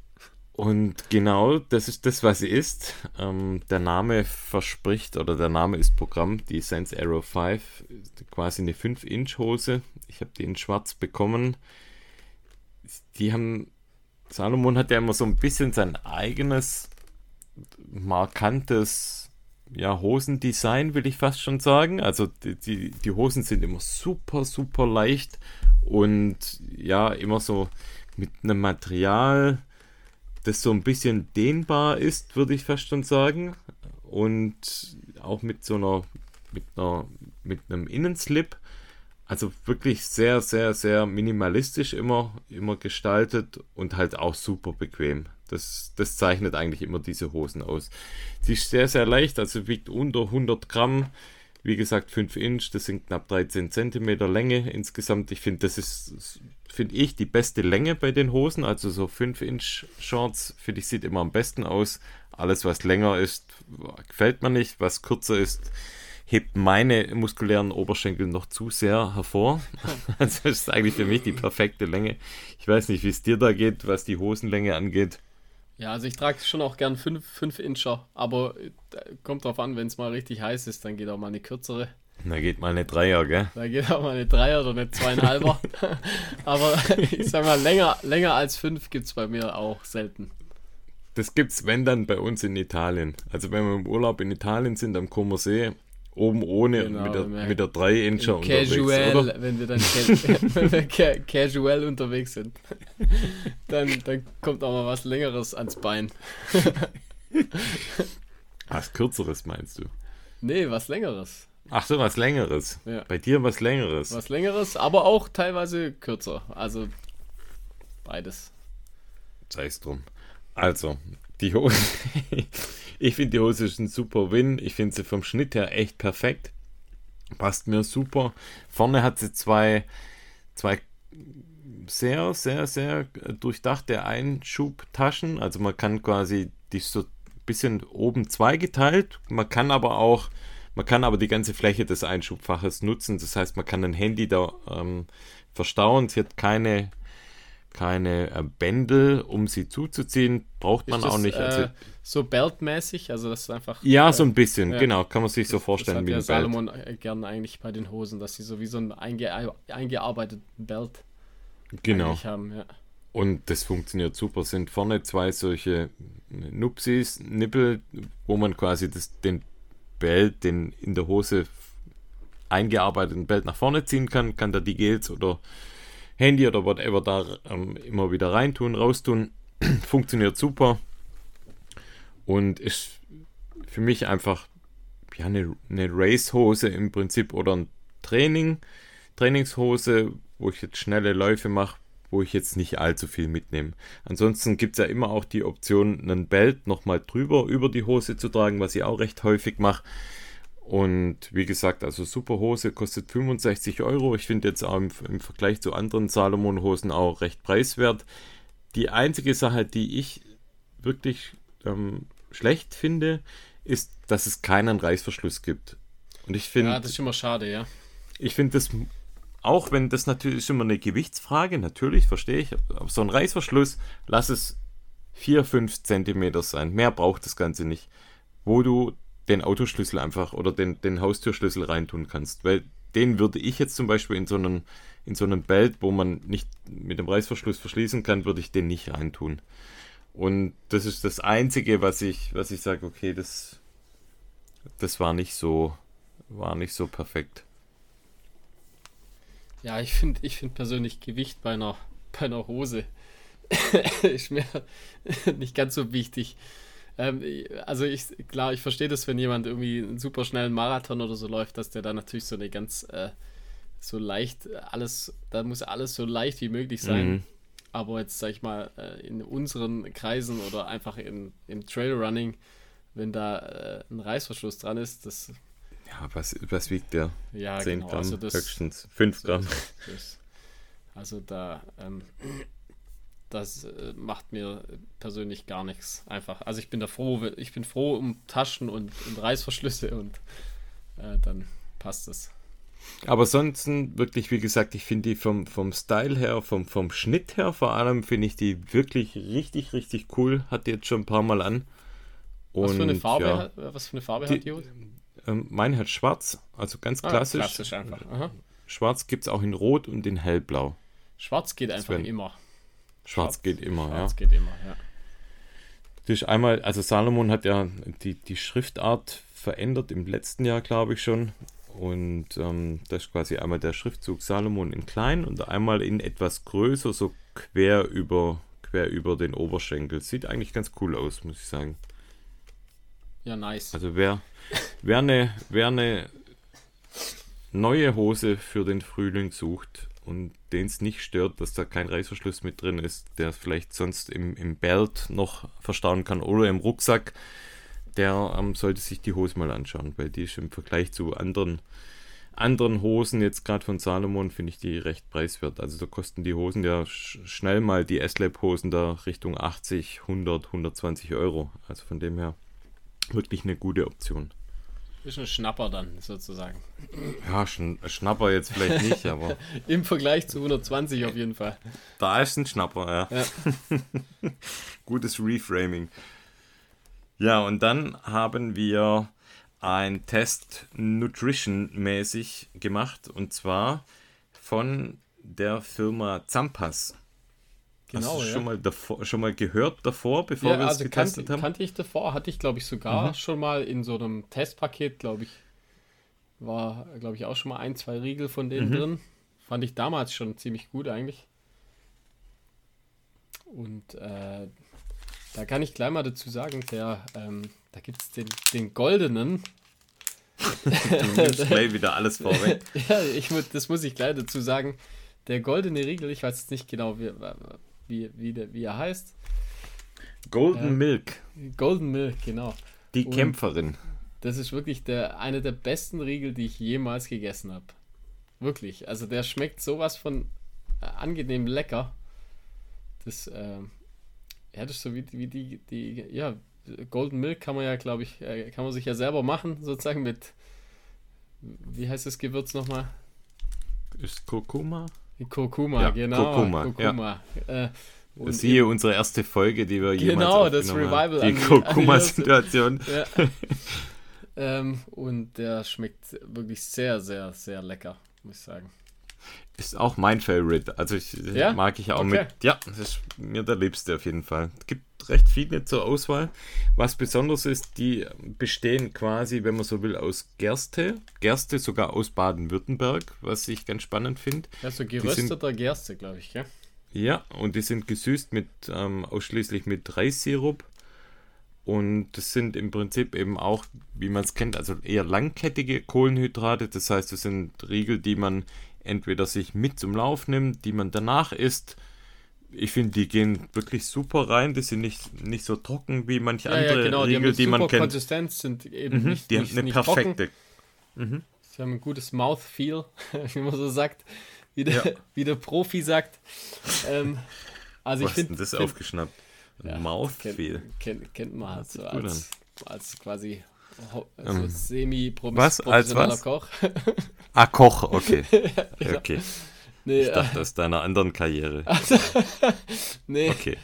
Und genau, das ist das, was sie ist. Ähm, der Name verspricht, oder der Name ist Programm, die Sense Arrow 5, quasi eine 5-Inch-Hose. Ich habe die in schwarz bekommen. Die haben, Salomon hat ja immer so ein bisschen sein eigenes, markantes, ja, Hosendesign, will ich fast schon sagen. Also die, die, die Hosen sind immer super, super leicht und ja, immer so mit einem Material, das so ein bisschen dehnbar ist, würde ich fast schon sagen. Und auch mit so einer, mit einer, mit einem Innenslip. Also wirklich sehr, sehr, sehr minimalistisch immer, immer gestaltet und halt auch super bequem. Das, das zeichnet eigentlich immer diese Hosen aus. Sie ist sehr, sehr leicht, also wiegt unter 100 Gramm. Wie gesagt, 5 Inch, das sind knapp 13 Zentimeter Länge insgesamt. Ich finde, das ist finde ich, die beste Länge bei den Hosen. Also so 5-Inch Shorts, finde ich, sieht immer am besten aus. Alles, was länger ist, gefällt mir nicht. Was kürzer ist, hebt meine muskulären Oberschenkel noch zu sehr hervor. Also das ist eigentlich für mich die perfekte Länge. Ich weiß nicht, wie es dir da geht, was die Hosenlänge angeht. Ja, also ich trage schon auch gern 5 Incher, aber äh, kommt drauf an, wenn es mal richtig heiß ist, dann geht auch mal eine kürzere. Da geht mal eine Dreier, gell? Da geht auch mal eine Dreier oder eine Zweieinhalber. Aber ich sag mal, länger, länger als fünf gibt es bei mir auch selten. Das gibt's, wenn dann bei uns in Italien. Also wenn wir im Urlaub in Italien sind, am Como See, oben ohne genau, mit, der, mit der 3 Incher unterwegs, oder? Wenn wir dann wenn wir ca casual unterwegs sind, dann, dann kommt auch mal was Längeres ans Bein. was Kürzeres meinst du? Nee, was Längeres. Ach so, was Längeres. Ja. Bei dir was Längeres. Was Längeres, aber auch teilweise kürzer. Also beides. Sei es drum. Also, die Hose. Ich finde die Hose ist ein super Win. Ich finde sie vom Schnitt her echt perfekt. Passt mir super. Vorne hat sie zwei, zwei sehr, sehr, sehr durchdachte Einschubtaschen. Also man kann quasi die so ein bisschen oben zweigeteilt. Man kann aber auch man kann aber die ganze Fläche des Einschubfaches nutzen. Das heißt, man kann ein Handy da ähm, verstauen. Sie hat keine, keine äh, Bändel, um sie zuzuziehen. Braucht man das, auch nicht. Also, äh, so beltmäßig, also das ist einfach. Ja, so ein bisschen, äh, genau. Kann man sich so vorstellen das hat wie ein Salomon Belt. gerne eigentlich bei den Hosen, dass sie so wie so einen einge eingearbeiteten Belt genau. haben. Ja. Und das funktioniert super. Sind vorne zwei solche Nupsis, Nippel, wo man quasi das, den Belt, den in der Hose eingearbeiteten Belt nach vorne ziehen kann, kann da die Gels oder Handy oder whatever da ähm, immer wieder reintun, raustun. Funktioniert super und ist für mich einfach ja, eine, eine Race-Hose im Prinzip oder ein Training, Trainingshose, wo ich jetzt schnelle Läufe mache, wo ich jetzt nicht allzu viel mitnehme. Ansonsten gibt es ja immer auch die Option, einen Belt nochmal drüber über die Hose zu tragen, was ich auch recht häufig mache. Und wie gesagt, also super Hose kostet 65 Euro. Ich finde jetzt auch im, im, Vergleich zu anderen Salomon-Hosen auch recht preiswert. Die einzige Sache, die ich wirklich ähm, schlecht finde, ist, dass es keinen Reißverschluss gibt. Und ich finde. Ja, das ist immer schade, ja. Ich finde, das auch wenn das natürlich immer eine Gewichtsfrage, natürlich, verstehe ich. Aber so ein Reißverschluss, lass es 4, 5 Zentimeter sein. Mehr braucht das Ganze nicht. Wo du den Autoschlüssel einfach oder den, den Haustürschlüssel reintun kannst. Weil den würde ich jetzt zum Beispiel in so einen, in so einen Belt, wo man nicht mit dem Reißverschluss verschließen kann, würde ich den nicht reintun. Und das ist das Einzige, was ich, was ich sage, okay, das, das war nicht so, war nicht so perfekt. Ja, ich finde ich find persönlich Gewicht bei einer, bei einer Hose ist mir nicht ganz so wichtig. Ähm, also ich, klar, ich verstehe das, wenn jemand irgendwie einen super schnellen Marathon oder so läuft, dass der da natürlich so eine ganz äh, so leicht alles, da muss alles so leicht wie möglich sein. Mhm. Aber jetzt sag ich mal, äh, in unseren Kreisen oder einfach in, im Trailrunning, wenn da äh, ein Reißverschluss dran ist, das ja, was, was wiegt der? Ja, 10 genau, Gramm, also das, höchstens 5 Gramm. Das, also da, ähm, das äh, macht mir persönlich gar nichts. Einfach. Also ich bin da froh, ich bin froh um Taschen und, und Reißverschlüsse und äh, dann passt es. Aber sonst wirklich, wie gesagt, ich finde die vom, vom Style her, vom, vom Schnitt her vor allem, finde ich die wirklich richtig, richtig cool. Hat die jetzt schon ein paar Mal an. Und, was für eine Farbe, ja, hat, was für eine Farbe die, hat die Hose? Ähm, meine hat schwarz, also ganz klassisch. Ah, klassisch einfach. Aha. Schwarz gibt es auch in Rot und in Hellblau. Schwarz geht einfach Sven. immer. Schwarz, Schwarz, geht immer, Schwarz ja. geht immer, ja. Das ist einmal, also Salomon hat ja die, die Schriftart verändert im letzten Jahr, glaube ich schon. Und ähm, das ist quasi einmal der Schriftzug Salomon in klein und einmal in etwas größer, so quer über, quer über den Oberschenkel. Sieht eigentlich ganz cool aus, muss ich sagen. Ja, nice. Also wer, wer, eine, wer eine neue Hose für den Frühling sucht und den es nicht stört, dass da kein Reißverschluss mit drin ist, der vielleicht sonst im, im Belt noch verstauen kann oder im Rucksack, der ähm, sollte sich die Hose mal anschauen, weil die ist im Vergleich zu anderen, anderen Hosen, jetzt gerade von Salomon, finde ich die recht preiswert. Also da kosten die Hosen ja sch schnell mal die S-Lab-Hosen da Richtung 80, 100, 120 Euro. Also von dem her wirklich eine gute Option. Ist ein Schnapper dann, sozusagen. Ja, Sch Schnapper jetzt vielleicht nicht, aber. Im Vergleich zu 120 auf jeden Fall. Da ist ein Schnapper, ja. ja. Gutes Reframing. Ja, und dann haben wir ein Test Nutrition-mäßig gemacht und zwar von der Firma Zampas. Genau, Hast du ja. schon, mal davor, schon mal gehört davor, bevor ja, wir es also getestet kannte, haben? kannte ich davor, hatte ich glaube ich sogar mhm. schon mal in so einem Testpaket, glaube ich, war glaube ich auch schon mal ein, zwei Riegel von denen mhm. drin. Fand ich damals schon ziemlich gut eigentlich. Und äh, da kann ich gleich mal dazu sagen, der, ähm, da gibt es den, den goldenen. du nimmst gleich wieder alles vorweg. ja, ich, das muss ich gleich dazu sagen. Der goldene Riegel, ich weiß jetzt nicht genau, wie, wie, wie, der, wie er heißt. Golden äh, Milk. Golden Milk, genau. Die Und Kämpferin. Das ist wirklich der, eine der besten Riegel, die ich jemals gegessen habe. Wirklich. Also der schmeckt sowas von äh, angenehm lecker. Das, äh, ja, das ist so wie, wie die, die, ja, Golden Milk kann man ja, glaube ich, äh, kann man sich ja selber machen, sozusagen mit, wie heißt das Gewürz nochmal? Ist Kurkuma? Kurkuma, ja, genau. Kurkuma, Kurkuma. Ja. Äh, und Siehe unsere erste Folge, die wir jemals Genau, das Revival. Die Kurkuma-Situation. Ja. ähm, und der schmeckt wirklich sehr, sehr, sehr lecker, muss ich sagen. Ist auch mein Favorite. Also ich ja? mag ich auch okay. mit. Ja, das ist mir der liebste auf jeden Fall. Es gibt recht viele zur Auswahl. Was besonders ist, die bestehen quasi, wenn man so will, aus Gerste. Gerste sogar aus Baden-Württemberg, was ich ganz spannend finde. Ja, so gerösteter sind, Gerste, glaube ich, gell? Ja, und die sind gesüßt mit ähm, ausschließlich mit Reissirup. Und das sind im Prinzip eben auch, wie man es kennt, also eher langkettige Kohlenhydrate. Das heißt, das sind Riegel, die man entweder sich mit zum Lauf nimmt, die man danach isst. Ich finde, die gehen wirklich super rein. Die sind nicht, nicht so trocken wie manche ja, andere ja, genau. Riegel, die, die man kennt. Konsistenz sind eben mhm, nicht, die nicht, haben eine perfekte. Mhm. Sie haben ein gutes Mouthfeel, wie man so sagt, wie der, ja. wie der Profi sagt. Ähm, also Was ich finde das find, aufgeschnappt. Ja, Mouthfeel. Kennt, kennt, kennt man halt so als, als quasi also ähm, semi-professioneller Koch. ah, Koch, okay. ja, okay. Nee, ich dachte, äh, aus deiner anderen Karriere. nee. Okay.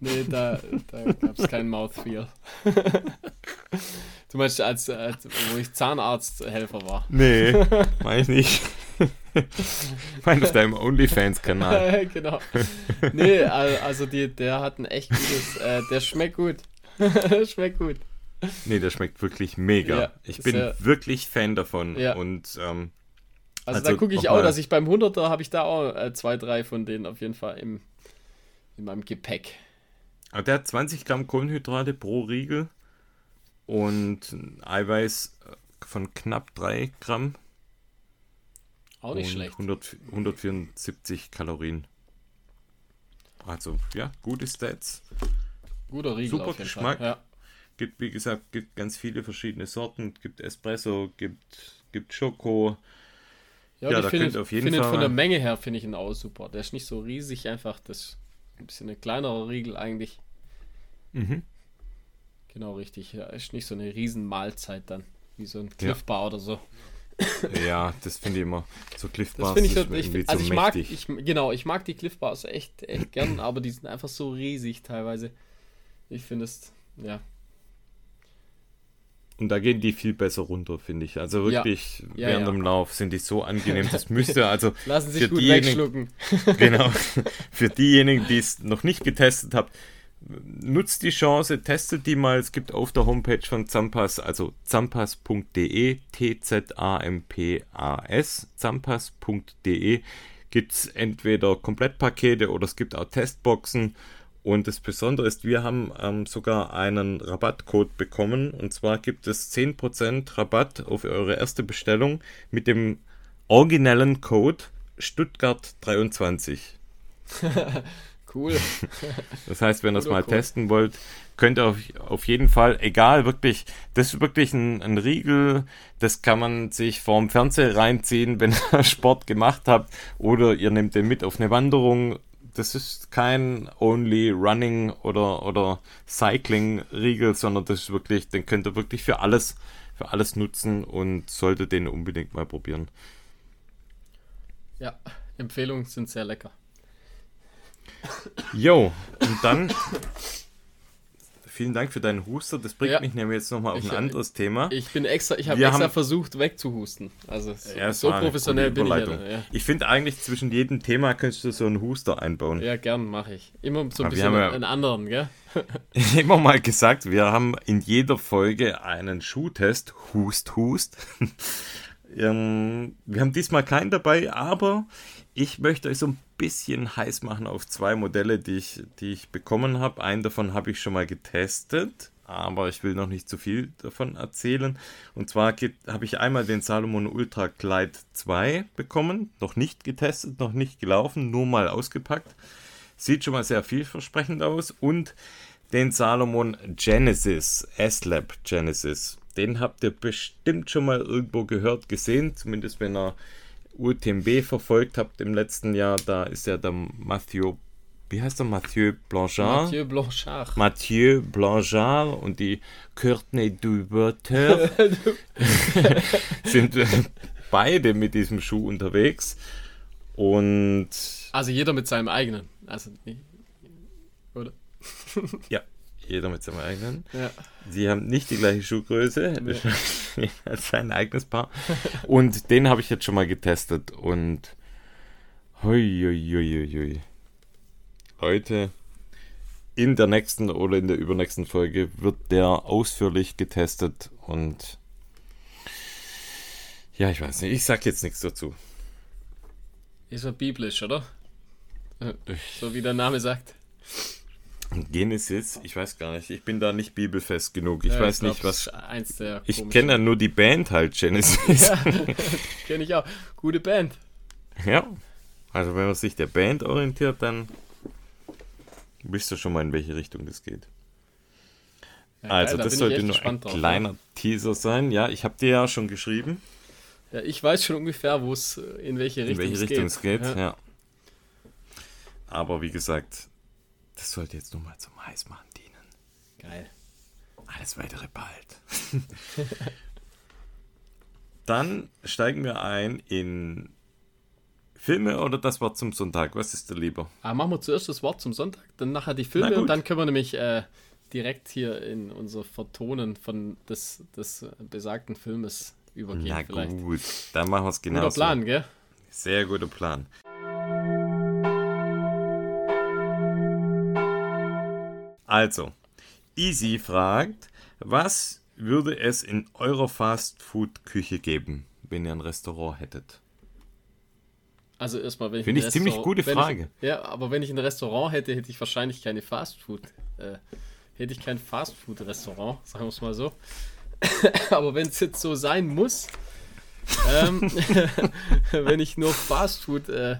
Nee, da, da gab es kein Mouthfeel. Zum Beispiel, als, als, wo ich Zahnarzthelfer war. Nee, meine ich nicht. ich meine auf deinem OnlyFans-Kanal. genau. Nee, also die, der hat ein echt gutes, äh, der schmeckt gut. schmeckt gut. Nee, der schmeckt wirklich mega. Ja, ich bin ja, wirklich Fan davon. Ja. Und ähm, also, also, da gucke ich auch, dass ich beim 100er habe ich da auch äh, zwei, drei von denen auf jeden Fall im, in meinem Gepäck. Aber der hat 20 Gramm Kohlenhydrate pro Riegel und Eiweiß äh, von knapp 3 Gramm. Auch nicht schlecht. 100, 174 Kalorien. Also, ja, gute Stats. Guter Riegel Super Geschmack. Ja gibt, wie gesagt, gibt ganz viele verschiedene Sorten. Gibt Espresso, gibt, gibt Schoko. Ja, ja da find, könnt auf jeden Fall. Von der Menge her finde ich ihn auch super. Der ist nicht so riesig, einfach das ist ein bisschen eine kleinere Riegel eigentlich. Mhm. Genau, richtig. Ja, ist nicht so eine riesen Mahlzeit dann, wie so ein Cliff Bar ja. oder so. Ja, das finde ich immer so Cliff Das Bars. finde ich, so, mir ich, also zu ich mag, ich, genau, ich mag die Cliff Bars echt, echt gern, aber die sind einfach so riesig teilweise. Ich finde es, ja, Und da gehen die viel besser runter, finde ich. Also Ja. wirklich Ja, während ja. dem Lauf sind die so angenehm. Das müsste also lassen sich für gut wegschlucken. genau, für diejenigen, die es noch nicht getestet habt, nutzt die Chance, testet die mal. Es gibt auf der Homepage von Zampas, also zampas.de, T-Z-A-M-P-A-S, zampas.de, gibt es entweder Komplettpakete oder es gibt auch Testboxen. Und das Besondere ist, wir haben ähm, sogar einen Rabattcode bekommen. Und zwar gibt es 10% Rabatt auf eure erste Bestellung mit dem originellen Code Stuttgart23. Cool. Das heißt, wenn ihr es Guter mal Code. testen wollt, könnt ihr auf, auf jeden Fall, egal, wirklich, das ist wirklich ein, ein Riegel, das kann man sich vorm Fernseher reinziehen, wenn ihr Sport gemacht habt, oder ihr nehmt den mit auf eine Wanderung. Das ist kein Only Running oder, oder Cycling-Riegel, sondern das ist wirklich, den könnt ihr wirklich für alles, für alles nutzen und solltet den unbedingt mal probieren. Ja, Empfehlungen sind sehr lecker. Jo, und dann vielen Dank für deinen Huster. Das bringt Ja. mich nämlich jetzt nochmal auf Ich, ein äh, anderes Thema. Ich bin extra, ich habe extra haben- versucht wegzuhusten. Also so, Ja, so professionell bin ich ja. Ich finde eigentlich zwischen jedem Thema könntest du so einen Huster einbauen. Ja, gern mache ich. Immer so ein Aber wir bisschen einen anderen, gell? Immer mal gesagt, wir haben in jeder Folge einen Schuhtest. Hust, hust. ähm, wir haben diesmal keinen dabei, aber ich möchte euch so ein bisschen heiß machen auf zwei Modelle, die ich, die ich bekommen habe. Einen davon habe ich schon mal getestet, aber ich will noch nicht zu viel davon erzählen. Und zwar habe ich einmal den Salomon Ultra Glide 2 bekommen, noch nicht getestet, noch nicht gelaufen, nur mal ausgepackt. Sieht schon mal sehr vielversprechend aus. Und den Salomon Genesis, S-Lab Genesis. Den habt ihr bestimmt schon mal irgendwo gehört, gesehen. Zumindest wenn ihr UTMB verfolgt habt im letzten Jahr. Da ist ja der Mathieu, wie heißt der? Mathieu Blanchard. Mathieu Blanchard. Mathieu Blanchard und die Courtney Duberteur sind beide mit diesem Schuh unterwegs. Und Also jeder mit seinem eigenen. Also, oder? ja, jeder mit seinem eigenen. Ja. Sie haben nicht die gleiche Schuhgröße, Nee. sein eigenes Paar. Und den habe ich jetzt schon mal getestet und hui, hui, hui, hui. heute in der nächsten oder in der übernächsten Folge wird der ausführlich getestet und ja, ich weiß nicht, ich sag jetzt nichts dazu. Ist ja biblisch, oder? Äh, So wie der Name sagt. Genesis, ich weiß gar nicht, ich bin da nicht bibelfest genug. Ich Ja, weiß glaub, nicht, was. Eins der Ich kenne ja nur die Band halt, Genesis. Ja, kenne ich auch. Gute Band. Ja. Also wenn man sich der Band orientiert, dann wisst ihr schon mal, in welche Richtung das geht. Ja, also geil, da das ich sollte nur ein drauf, kleiner Teaser sein. Ja, ich habe dir ja schon geschrieben, Ja. ja, ich weiß schon ungefähr, wo es äh, in welche in Richtung welche es Richtung geht. es geht. Ja. Ja. Aber wie gesagt, das sollte jetzt nur mal zum Heißmachen dienen. Geil. Alles weitere bald. Dann steigen wir ein in Filme oder das Wort zum Sonntag. Was ist dir lieber? Ah, machen wir zuerst das Wort zum Sonntag, dann nachher die Filme und dann können wir nämlich äh, direkt hier in unser Vertonen von des, des besagten Filmes übergehen. Na vielleicht. gut, dann machen wir es genau Guter Plan, gell? Sehr guter Plan. Also, Easy fragt, was würde es in eurer Fast-Food-Küche geben, wenn ihr ein Restaurant hättet? Also erstmal, wenn ich Finde ich ziemlich Restaurant- gute Frage. Ich, ja, aber wenn ich ein Restaurant hätte, hätte ich wahrscheinlich keine Fastfood. Äh, hätte ich kein Fastfood-Restaurant, sagen wir es mal so. aber wenn es jetzt so sein muss, ähm, wenn ich nur Fastfood äh,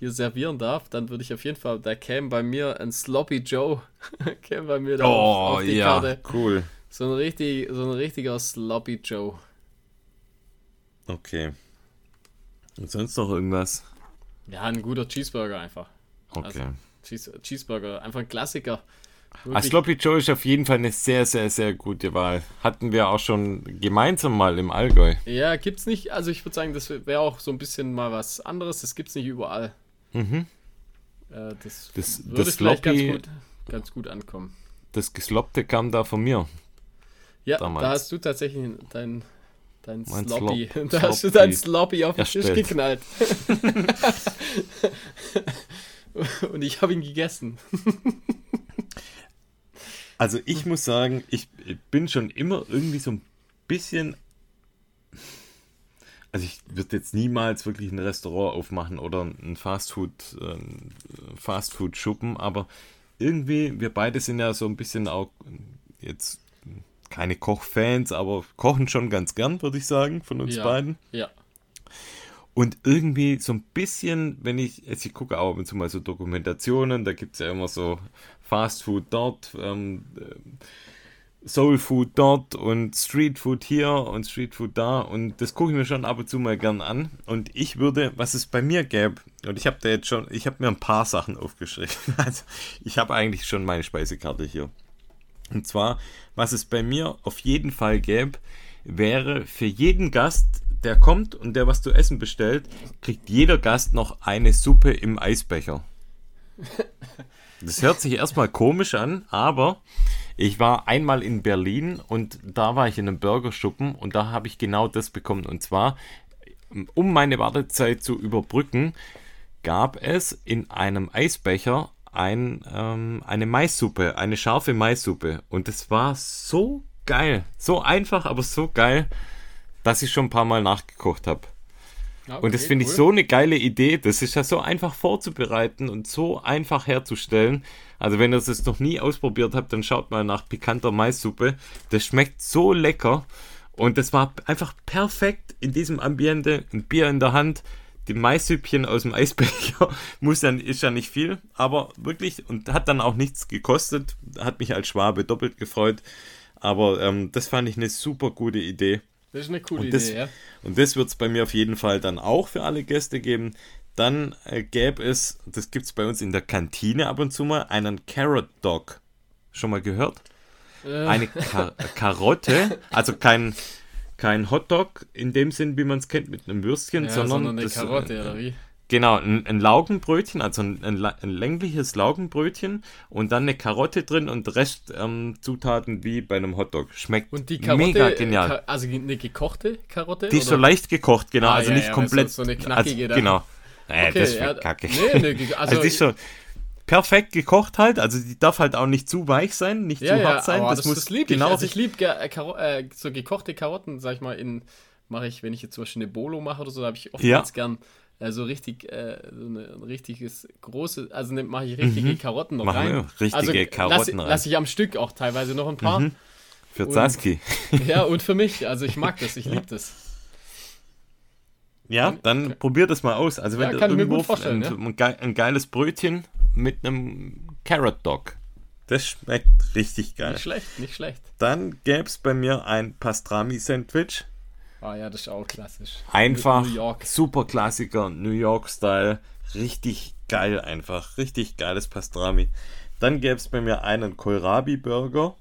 hier servieren darf, dann würde ich auf jeden Fall, da käme bei mir ein Sloppy Joe, käme bei mir da auf, auf die Karte. cool. So ein, richtig, so ein richtiger Sloppy Joe. Okay. Und sonst noch irgendwas? Ja, ein guter Cheeseburger einfach. Okay. Also, Cheese, Cheeseburger, einfach ein Klassiker. Ah, Sloppy Joe ist auf jeden Fall eine sehr, sehr, sehr gute Wahl. Hatten wir auch schon gemeinsam mal im Allgäu. Ja, gibt's nicht. Also ich würde sagen, das wäre auch so ein bisschen mal was anderes. Das gibt's nicht überall. Mhm. Äh, das, das würde das vielleicht ganz gut, ganz gut ankommen. Das Gesloppte kam da von mir. Ja, damals. da hast du tatsächlich dein, dein Sloppy. Slop, da hast du dein Sloppy auf den Tisch geknallt. Und ich habe ihn gegessen. Also ich muss sagen, ich bin schon immer irgendwie so ein bisschen. Also ich würde jetzt niemals wirklich ein Restaurant aufmachen oder ein Fastfood, äh, Fastfood schuppen, aber irgendwie, wir beide sind ja so ein bisschen auch jetzt keine Kochfans, aber kochen schon ganz gern, würde ich sagen, von uns ja, beiden. Ja. Und irgendwie so ein bisschen, wenn ich, jetzt ich gucke auch ab und zu mal so Dokumentationen, da gibt es ja immer so Fast Food dort, ähm, äh, Soul Food dort und Street Food hier und Street Food da und das gucke ich mir schon ab und zu mal gern an und ich würde, was es bei mir gäbe, und ich habe da jetzt schon, ich habe mir ein paar Sachen aufgeschrieben, also ich habe eigentlich schon meine Speisekarte hier. Und zwar, was es bei mir auf jeden Fall gäbe, wäre für jeden Gast, der kommt und der was zu essen bestellt, kriegt jeder Gast noch eine Suppe im Eisbecher. Das hört sich erstmal komisch an, aber ich war einmal in Berlin und da war ich in einem Burgerschuppen und da habe ich genau das bekommen. Und zwar, um meine Wartezeit zu überbrücken, gab es in einem Eisbecher ein, ähm, eine Maissuppe, eine scharfe Maissuppe. Und das war so geil. So einfach, aber so geil, dass ich schon ein paar Mal nachgekocht habe. Okay, und das finde cool. ich so eine geile Idee. Das ist ja so einfach vorzubereiten und so einfach herzustellen. Also wenn ihr es noch nie ausprobiert habt, dann schaut mal nach pikanter Maissuppe. Das schmeckt so lecker. Und das war einfach perfekt in diesem Ambiente. Ein Bier in der Hand, die Maishüppchen aus dem Eisbecher. Muss ja, ist ja nicht viel, aber wirklich und hat dann auch nichts gekostet. Hat mich als Schwabe doppelt gefreut. Aber ähm, das fand ich eine super gute Idee. Das ist eine coole und das, Idee, ja. Und das wird es bei mir auf jeden Fall dann auch für alle Gäste geben. Dann äh, gäbe es, das gibt es bei uns in der Kantine ab und zu mal, einen Carrot Dog. Schon mal gehört? Äh. Eine Kar Karotte, also kein, kein Hotdog in dem Sinn, wie man es kennt, mit einem Würstchen, ja, sondern, sondern eine das, Karotte, äh, oder wie? Genau, ein, ein Laugenbrötchen, also ein, ein, ein, längliches Laugenbrötchen und dann eine Karotte drin und Restzutaten ähm, wie bei einem Hotdog. Schmeckt und die Karotte, mega genial. Also eine gekochte Karotte? Die ist so leicht gekocht, genau, ah, also ja, nicht ja, komplett. So, so eine knackige also, Genau. Naja, okay, das ja, kacke. Nee, nee, also, also die ist so perfekt gekocht halt, also die darf halt auch nicht zu weich sein, nicht ja, zu hart sein. das, das muss das lieb genau ich. Also ich liebe äh, äh, so gekochte Karotten, sag ich mal, in mache ich, wenn ich jetzt zum Beispiel eine Bolo mache oder so, habe ich oftmals ja. gern äh, so richtig, äh, so eine, ein richtiges große, also ne, mache ich richtige mhm. Karotten noch Machen rein. Wir richtige also, Karotten lass, rein. Lasse ich am Stück auch teilweise noch ein paar. Mhm. Für und, Zaski. ja, und für mich. Also ich mag das, ich liebe das. Ja, dann okay. probier das mal aus. Also wenn ja, du irgendwo ein, ja? ein, geiles Brötchen mit einem Carrot Dog. Das schmeckt richtig geil. Nicht schlecht, nicht schlecht. Dann gäbe es bei mir ein Pastrami-Sandwich Ah ja, das ist auch klassisch. Einfach super Klassiker, New York-Style. Richtig geil einfach. Richtig geiles Pastrami. Dann gäbe es bei mir einen Kohlrabi-Burger.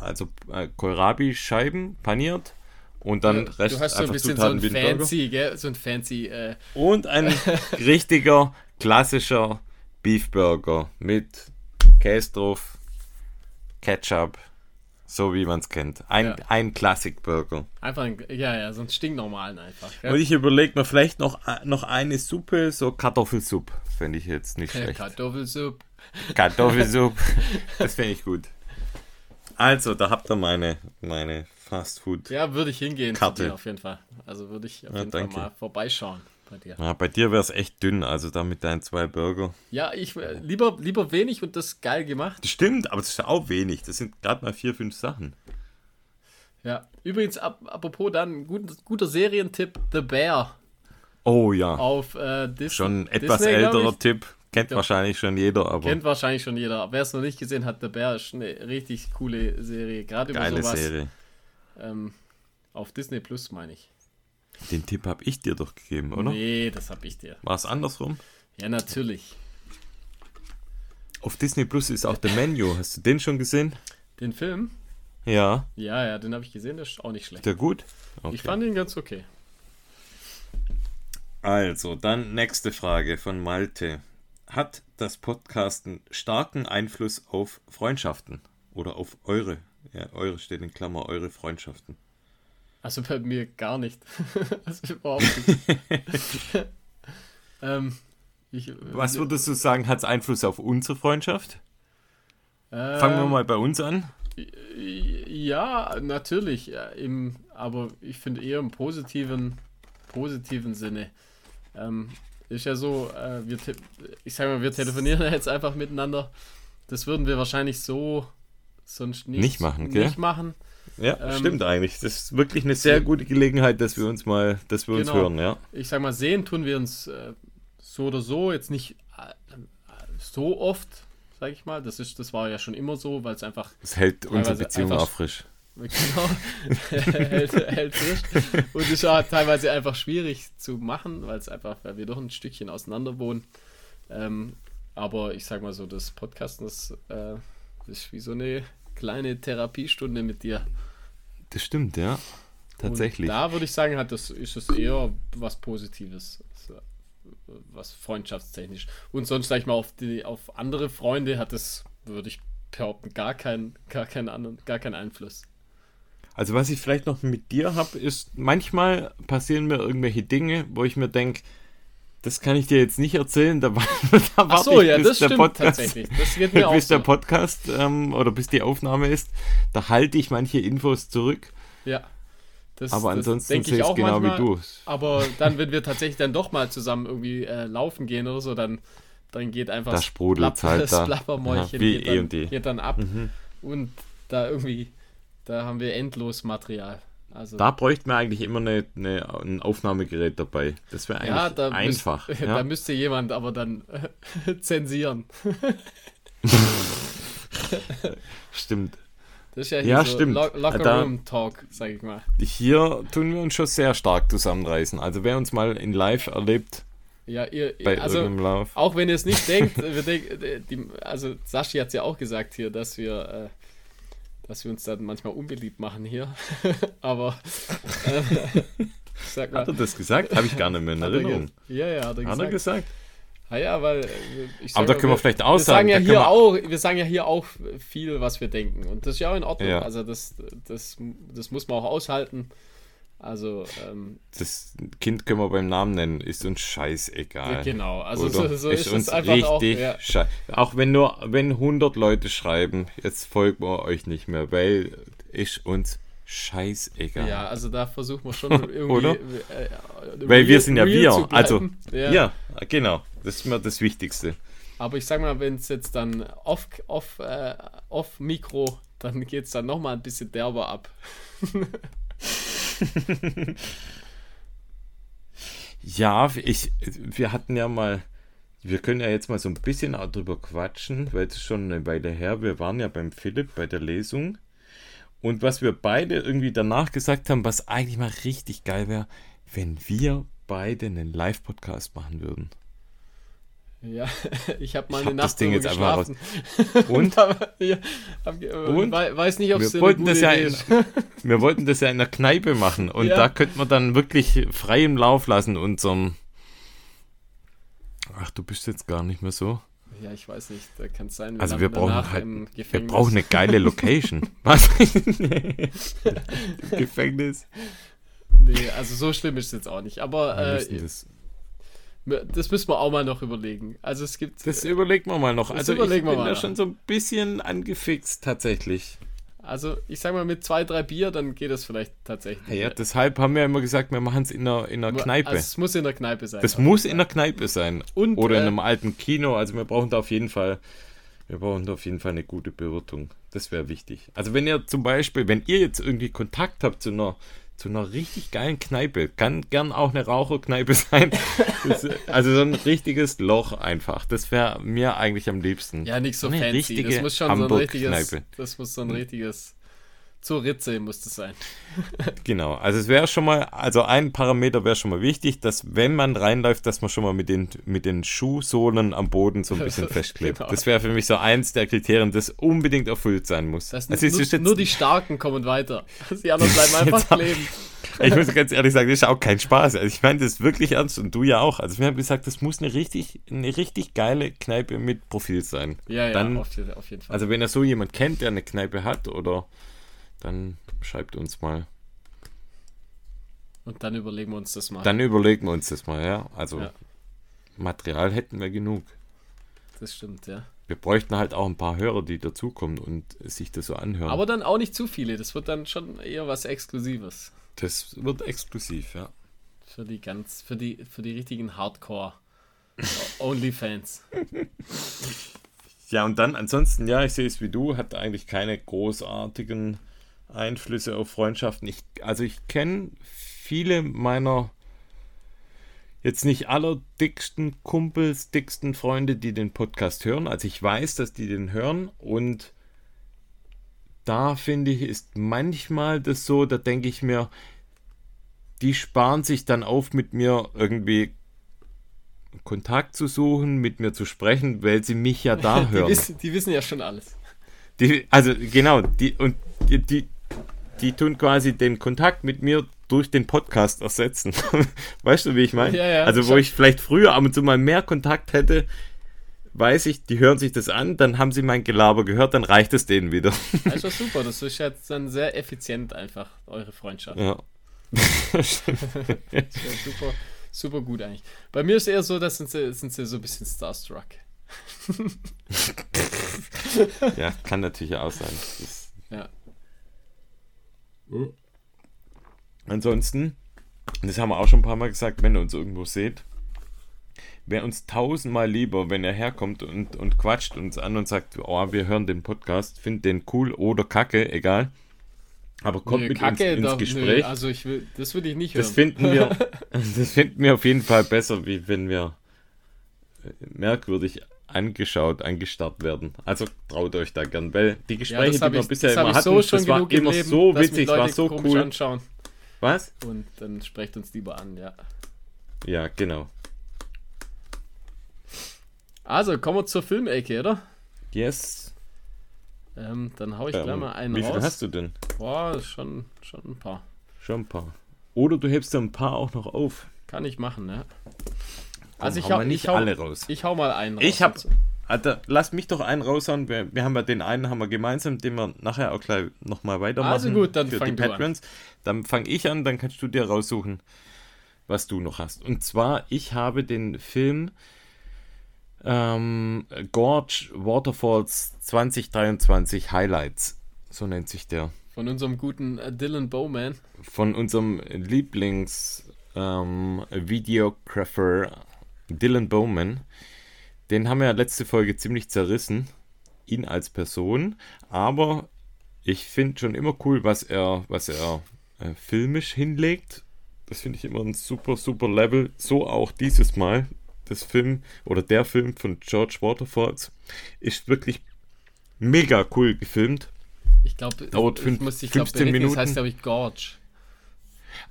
Also äh, Kohlrabi-Scheiben paniert. Und dann ja, Rest du hast so ein bisschen Zutaten so ein fancy, gell? So ein fancy. Äh Und ein richtiger klassischer Beef-Burger mit Käse drauf, Ketchup, so wie man es kennt. Ein, ja. ein Classic-Burger. Einfach, ein, ja, ja, so ein stinknormalen einfach. Ja. Und ich überlege mir vielleicht noch, äh, noch eine Suppe, so Kartoffelsuppe. Fände ich jetzt nicht schlecht. Kartoffelsuppe. Kartoffelsuppe. das fände ich gut. Also, da habt ihr meine, meine Fast Food. Ja, würde ich hingehen. Karte. auf jeden Fall. Also würde ich auf jeden Fall mal vorbeischauen bei dir. Ja, bei dir wäre es echt dünn, also da mit deinen zwei Burger. Ja, ich lieber, lieber wenig und das geil gemacht. Stimmt, aber das ist ja auch wenig. Das sind gerade mal vier, fünf Sachen. Ja, übrigens, ap apropos dann, gut, guter Serientipp, The Bear. Oh ja. Auf äh, Disney. Schon ein etwas Disney, älterer Tipp. Kennt ja. wahrscheinlich schon jeder, aber. Kennt wahrscheinlich schon jeder. Wer es noch nicht gesehen hat, The Bear ist eine richtig coole Serie. Gerade über Geile sowas. Serie. Ähm, auf Disney Plus, meine ich. Den Tipp habe ich dir doch gegeben, oder? Nee, das habe ich dir. War es andersrum? Ja, natürlich. Auf Disney Plus ist auch The Menu. Hast du den schon gesehen? Den Film? Ja. Ja, ja, den habe ich gesehen, der ist auch nicht Ist schlecht. der gut? Okay. Ich fand ihn ganz okay. Also, dann nächste Frage von Malte. Hat das Podcasten starken Einfluss auf Freundschaften? Oder auf eure? Ja, eure steht in Klammer, eure Freundschaften. Also bei mir gar nicht. also überhaupt nicht. ähm, ich, Was würdest du sagen, hat es Einfluss auf unsere Freundschaft? äh, Fangen wir mal bei uns an. Ja, natürlich. Im, aber ich finde eher im positiven, positiven Sinne. Ähm, ist ja so, äh, wir ich sag mal, wir telefonieren jetzt einfach miteinander. Das würden wir wahrscheinlich so sonst nicht, Nicht machen, gell? Nicht machen. Ja, Ähm, stimmt eigentlich. Das ist wirklich eine sehr gute Gelegenheit, dass wir uns mal, dass wir uns Genau. hören, ja. Ich sag mal, sehen tun wir uns äh, so oder so, jetzt nicht äh, so oft, sag ich mal. Das, ist, das war ja schon immer so, weil es einfach Das hält unsere Beziehung auch frisch. Genau. hält, hält frisch. Und ist ja teilweise einfach schwierig zu machen, weil es einfach, weil wir doch ein Stückchen auseinander wohnen. Ähm, aber ich sag mal so, das Podcasten das, äh, ist wie so eine kleine Therapiestunde mit dir. Das stimmt, ja. Tatsächlich. Und da würde ich sagen, hat das, ist es eher was Positives. so, Was freundschaftstechnisch. Und sonst, sag ich mal, auf, die, auf andere Freunde hat das, würde ich behaupten, gar keinen gar keinen anderen, gar keinen Einfluss. Also was ich vielleicht noch mit dir habe, ist, manchmal passieren mir irgendwelche Dinge, wo ich mir denke, das kann ich dir jetzt nicht erzählen, da, da Ach so, ich, ja, bis das der stimmt Podcast, tatsächlich. Das geht mir auch bis der so. Podcast ähm, oder bis die Aufnahme ist, da halte ich manche Infos zurück, Ja. Das, aber das ansonsten sehe ich es genau manchmal, wie du. Aber dann, wenn wir tatsächlich dann doch mal zusammen irgendwie äh, laufen gehen oder so, dann, dann geht einfach Da sprudelt's halt das da. Plappermäulchen Ja, geht, eh dann, und je. geht dann ab. Mhm. Und da irgendwie, da haben wir endlos Material. Also, Da bräuchte man eigentlich immer eine, eine, ein Aufnahmegerät dabei. Das wäre eigentlich ja, da einfach. Müsst, ja. Da müsste jemand aber dann äh, zensieren. Stimmt. Das ist ja hier Ja, so stimmt. Lo Da- Locker Room Talk, sag ich mal. Hier tun wir uns schon sehr stark zusammenreißen. Also wer uns mal in Live erlebt Ja, ihr, bei also irgendeinem Lauf. Auch wenn ihr es nicht denkt, wir denk, äh, die, also Sashi hat es ja auch gesagt hier, dass wir, äh, dass wir uns dann manchmal unbeliebt machen hier. Aber äh, sag mal, Hat er das gesagt? Habe ich gar nicht mehr in er Erinnerung. ja, ja, hat er Hat er gesagt. gesagt? Ah ja, weil äh, ich Aber da können wir vielleicht auch wir sagen ja hier wir- auch, wir sagen ja hier auch viel, was wir denken und das ist ja auch in Ordnung. Ja. Also das, das, das muss man auch aushalten. Also ähm, Das Kind können wir beim Namen nennen, ist uns scheißegal. genau, also so, so ist, es uns einfach richtig auch. Ja. Auch wenn nur, wenn 100 Leute schreiben, jetzt folgen wir euch nicht mehr, weil ist uns scheißegal. Ja, also da versuchen wir schon irgendwie. Oder? Äh, Weil wir sind ja wir, also, ja. Ja, genau. Das ist mir das Wichtigste. Aber ich sag mal, wenn es jetzt dann off, off, äh, off Mikro, dann geht es dann nochmal ein bisschen derber ab. Ja, ich, wir hatten ja mal, wir können ja jetzt mal so ein bisschen auch drüber quatschen, weil es ist schon eine Weile her. Wir waren ja beim Philipp bei der Lesung. Und was wir beide irgendwie danach gesagt haben, was eigentlich mal richtig geil wäre, wenn wir beide einen Live-Podcast machen würden. Ja, ich habe mal eine hab das Nacht Ding drüber jetzt einfach geschlafen. Und? Ja, hab, Und? wei- Weiß nicht, ob es Wir eine wollten, gute das ja in, ist. wir wollten das ja in der Kneipe machen. Und Ja. da könnte man dann wirklich frei im Lauf lassen, unserem. Ach, du bist jetzt gar nicht mehr so. Ja, ich weiß nicht, da kann es sein. Also landen wir brauchen halt, wir brauchen eine geile Location. Was? nee. Im Gefängnis. Nee, also so schlimm ist es jetzt auch nicht. Aber Wir äh, das, müssen wir auch mal noch überlegen. Also es gibt. das überlegen wir mal noch. Also ich bin da schon so ein bisschen angefixt tatsächlich. Also ich sag mal, mit zwei, drei Bier, dann geht das vielleicht tatsächlich. Ja, deshalb haben wir immer gesagt, wir machen es in einer, in einer Kneipe. Also es muss in der Kneipe sein. das muss in der Kneipe sein. Und, Oder in äh, einem alten Kino. Also wir brauchen da auf jeden Fall, wir brauchen da auf jeden Fall eine gute Bewirtung. Das wäre wichtig. Also wenn ihr zum Beispiel, wenn ihr jetzt irgendwie Kontakt habt zu einer, zu einer richtig geilen Kneipe, kann gern auch eine Raucherkneipe sein. Das, also so ein richtiges Loch einfach. Das wäre mir eigentlich am liebsten. Ja, nicht so Eine fancy. richtige Das muss schon so ein richtiges. Das muss so ein richtiges. Zur Ritze muss das sein. Genau, also es wäre schon mal, also ein Parameter wäre schon mal wichtig, dass wenn man reinläuft, dass man schon mal mit den, mit den Schuhsohlen am Boden so ein bisschen festklebt. Genau. Das wäre für mich so eins der Kriterien, das unbedingt erfüllt sein muss. Das Also nur, jetzt- nur die Starken kommen weiter. Die anderen bleiben einfach kleben. Ich muss ganz ehrlich sagen, das ist auch kein Spaß. Also ich meine das ist wirklich ernst und du ja auch. Also wir haben gesagt, das muss eine richtig, eine richtig geile Kneipe mit Profil sein. Ja, ja, Dann, auf, jeden- auf jeden Fall. also wenn er so jemand kennt, der eine Kneipe hat oder dann schreibt uns mal. Und dann überlegen wir uns das mal. Dann überlegen wir uns das mal, ja. Also Ja. Material hätten wir genug. Das stimmt, ja. Wir bräuchten halt auch ein paar Hörer, die dazukommen und sich das so anhören. Aber dann auch nicht zu viele. Das wird dann schon eher was Exklusives. das wird exklusiv, ja. Für die ganz, für die, für die richtigen Hardcore Only-Fans. Ja, und dann ansonsten, ja, ich sehe es wie du, hat eigentlich keine großartigen Einflüsse auf Freundschaften. Ich, also ich kenne viele meiner jetzt nicht allerdicksten Kumpels, dicksten Freunde, die den Podcast hören. Also ich weiß, dass die den hören und da finde ich, ist manchmal das so, da denke ich mir, die sparen sich dann auf, mit mir irgendwie Kontakt zu suchen, mit mir zu sprechen, weil sie mich ja da Die hören. wissen, die wissen ja schon alles. Die, also genau, die und die, die, die tun quasi den Kontakt mit mir durch den Podcast ersetzen. weißt du, wie ich meine? Ja, ja, also wo ich vielleicht früher ab und zu mal mehr Kontakt hätte, weiß ich, die hören sich das an, dann haben sie mein Gelaber gehört, dann reicht es denen wieder. Das ist doch super. Das ist jetzt dann sehr effizient einfach, eure Freundschaft. ja. Das ist super, super gut eigentlich. Bei mir ist eher so, dass sind sie, sind sie so ein bisschen starstruck. ja, kann natürlich auch sein. Das, Ja. Ansonsten, das haben wir auch schon ein paar Mal gesagt, wenn ihr uns irgendwo seht, wäre uns tausendmal lieber, wenn er herkommt und, und quatscht uns an und sagt, oh, wir hören den Podcast, findet den cool oder kacke, egal. Aber kommt Nö, mit Kacke, ins da- nö, Gespräch. also ich will, das würde ich nicht das hören. finden wir, das finden wir auf jeden Fall besser, wie wenn wir äh, merkwürdig angeschaut, angestarrt werden. Also traut euch da gern, weil die ja, Gespräche, das die wir ich, bisher immer hatten, so das war immer Leben, so witzig, war so cool. anschauen. Was? Und dann sprecht uns lieber an, ja. Ja, genau. Also, kommen wir zur Filmecke, oder? Yes. Ähm, dann hau ich Ähm, gleich mal einen wie viel raus. hast du denn? Boah, schon, schon ein paar. Schon ein paar. Oder du hebst dir ein paar auch noch auf. Kann ich machen, ja. Komm, Also ich hau, nicht ich hau, alle raus. Ich hau mal einen raus. Ich hab-. Alter, lass mich doch einen raushauen. Wir, wir haben ja den einen haben wir gemeinsam, den wir nachher auch gleich nochmal weitermachen. Also gut, dann fang die. Patrons. Dann fange ich an, dann kannst du dir raussuchen, was du noch hast. Und zwar, ich habe den Film ähm, Gorge Waterfalls 2023 Highlights. So nennt sich der. Von unserem guten Dylan Bowman. Von unserem Lieblings ähm, Videographer Dylan Bowman. Den haben wir ja letzte Folge ziemlich zerrissen. Ihn als Person. Aber ich finde schon immer cool, was er, was er äh, filmisch hinlegt. Das finde ich immer ein super, super Level. So auch dieses Mal. Das Film oder der Film von George Waterfalls ist wirklich mega cool gefilmt. Ich glaube, Dauert ich fünf- muss, ich glaub, 15 berichtigen, Das Minuten. heißt, glaube ich, Gorge.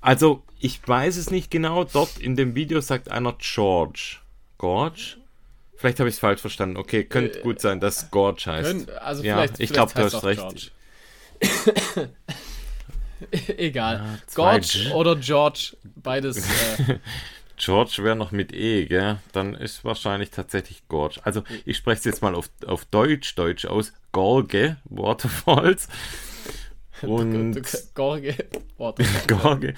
Also, ich weiß es nicht genau. Dort in dem Video sagt einer George. Gorge? Vielleicht habe ich es falsch verstanden. Okay, könnte Äh, gut sein, dass Gorge heißt. Können, also Ja, vielleicht, ich vielleicht glaub, du hast recht. George. Egal. zwei Gorge G. oder George, beides. Äh, George wäre noch mit E, gell? Dann ist wahrscheinlich tatsächlich Gorge. Also, ich spreche es jetzt mal auf, auf Deutsch, Deutsch aus. Gorge, Waterfalls. Und Gorge. Gorge,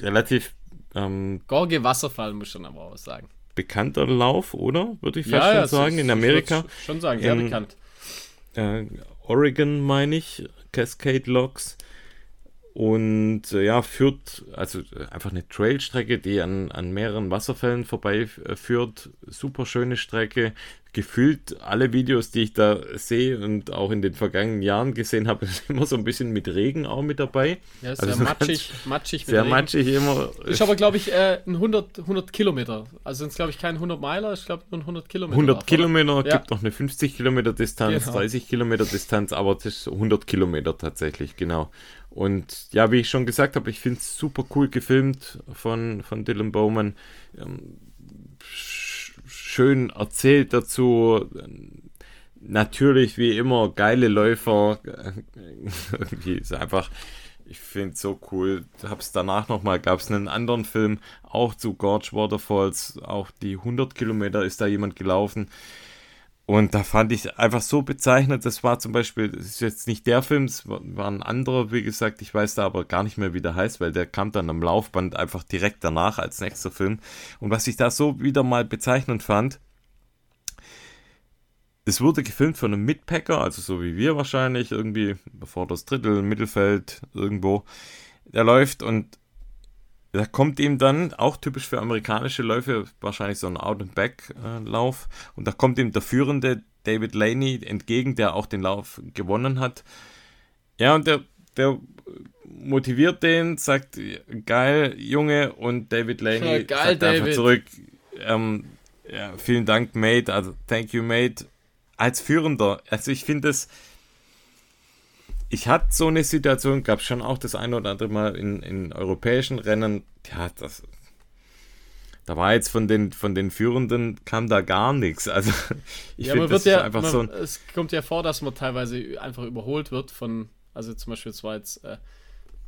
relativ ähm, Gorge Wasserfall muss schon aber auch sagen. bekannter Lauf, oder? Würde ich fast schon es sagen, ist- in Amerika. Schon sagen, sehr In- bekannt. äh, Oregon, meine ich, Cascade Locks. Und äh, ja, führt, also äh, einfach eine Trailstrecke, die an, an mehreren Wasserfällen vorbei äh, führt. Super schöne Strecke, gefühlt alle Videos, die ich da sehe und auch in den vergangenen Jahren gesehen habe, ist immer so ein bisschen mit Regen auch mit dabei. Ja, ist Also sehr so matschig, matschig mit Sehr Regen. matschig immer. Ist aber, glaube ich, äh, ein 100, 100 Kilometer. Also sind es, glaube ich, kein 100 Meiler, ich glaube nur ein 100 Kilometer. 100 Lauf, oder? Kilometer, Ja. gibt noch eine 50 Kilometer Distanz, Genau. 30 Kilometer Distanz, aber das ist 100 Kilometer tatsächlich, genau. Und ja, wie ich schon gesagt habe, ich finde es super cool gefilmt von, von Dylan Bowman. Ähm, schön erzählt dazu. Natürlich, wie immer, geile Läufer. Irgendwie ist einfach, ich finde es so cool. Hab's danach nochmal, gab es einen anderen Film, auch zu Gorge Waterfalls, auch die 100 Kilometer ist da jemand gelaufen. Und da fand ich einfach so bezeichnet, das war zum Beispiel, das ist jetzt nicht der Film, es war ein anderer, wie gesagt, ich weiß da aber gar nicht mehr, wie der heißt, weil der kam dann am Laufband einfach direkt danach als nächster Film. Und was ich da so wieder mal bezeichnend fand, es wurde gefilmt von einem Mitpacker, also so wie wir wahrscheinlich, irgendwie bevor das Drittel, Mittelfeld, irgendwo. Der läuft und da kommt ihm dann, auch typisch für amerikanische Läufe, wahrscheinlich so ein Out-and-Back-Lauf. Und da kommt ihm der führende David Laney entgegen, der auch den Lauf gewonnen hat. Ja, und der, der motiviert den, sagt, geil, Junge, und David Laney Ja, geil, sagt einfach David. zurück, ähm, ja, vielen Dank, Mate, also thank you, Mate. Als Führender, also ich finde es, ich hatte so eine Situation, gab es schon auch das eine oder andere Mal in, in europäischen Rennen, ja, das, da war jetzt von den, von den Führenden, kam da gar nichts. Also ich ja, finde, das ja, einfach man, so ein, es kommt ja vor, dass man teilweise einfach überholt wird von, also zum Beispiel, es war jetzt, äh,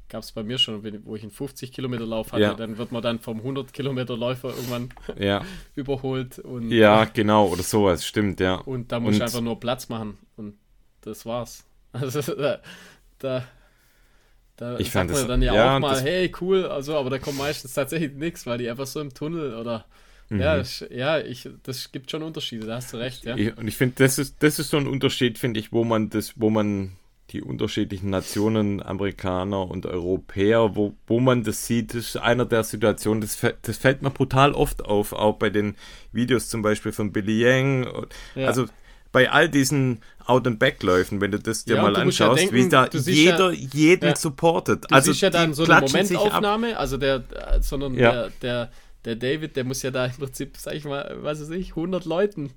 gab es bei mir schon, wo ich einen 50 Kilometer Lauf hatte, Ja. dann wird man dann vom 100 Kilometer Läufer irgendwann ja, überholt und, ja, genau, oder sowas, stimmt, ja. und da muss ich einfach nur Platz machen und das war's. Also da, da, da Ich sagt fand man das- dann ja, ja, auch mal, das- hey, cool, also, aber da kommt meistens tatsächlich nichts, weil die einfach so im Tunnel oder Mhm. ja, ich, ja, ich, das gibt schon Unterschiede, da hast du recht, ja. Ich, und ich finde, das ist, das ist so ein Unterschied, finde ich, wo man das, wo man die unterschiedlichen Nationen, Amerikaner und Europäer, wo, wo man das sieht, das ist einer der Situationen, das, das fällt mir brutal oft auf, auch bei den Videos zum Beispiel von Billy Yang. Ja. Also bei all diesen Out-and-Back-Läufen, wenn du das dir Ja, mal musst ja anschaust, denken, wie da jeder jeden ja, supportet. Du also siehst ja dann so eine. Momentaufnahme, also der, äh, sondern Ja. der, der, der David, der muss ja da im Prinzip, sag ich mal, was weiß ich, 100 Leuten,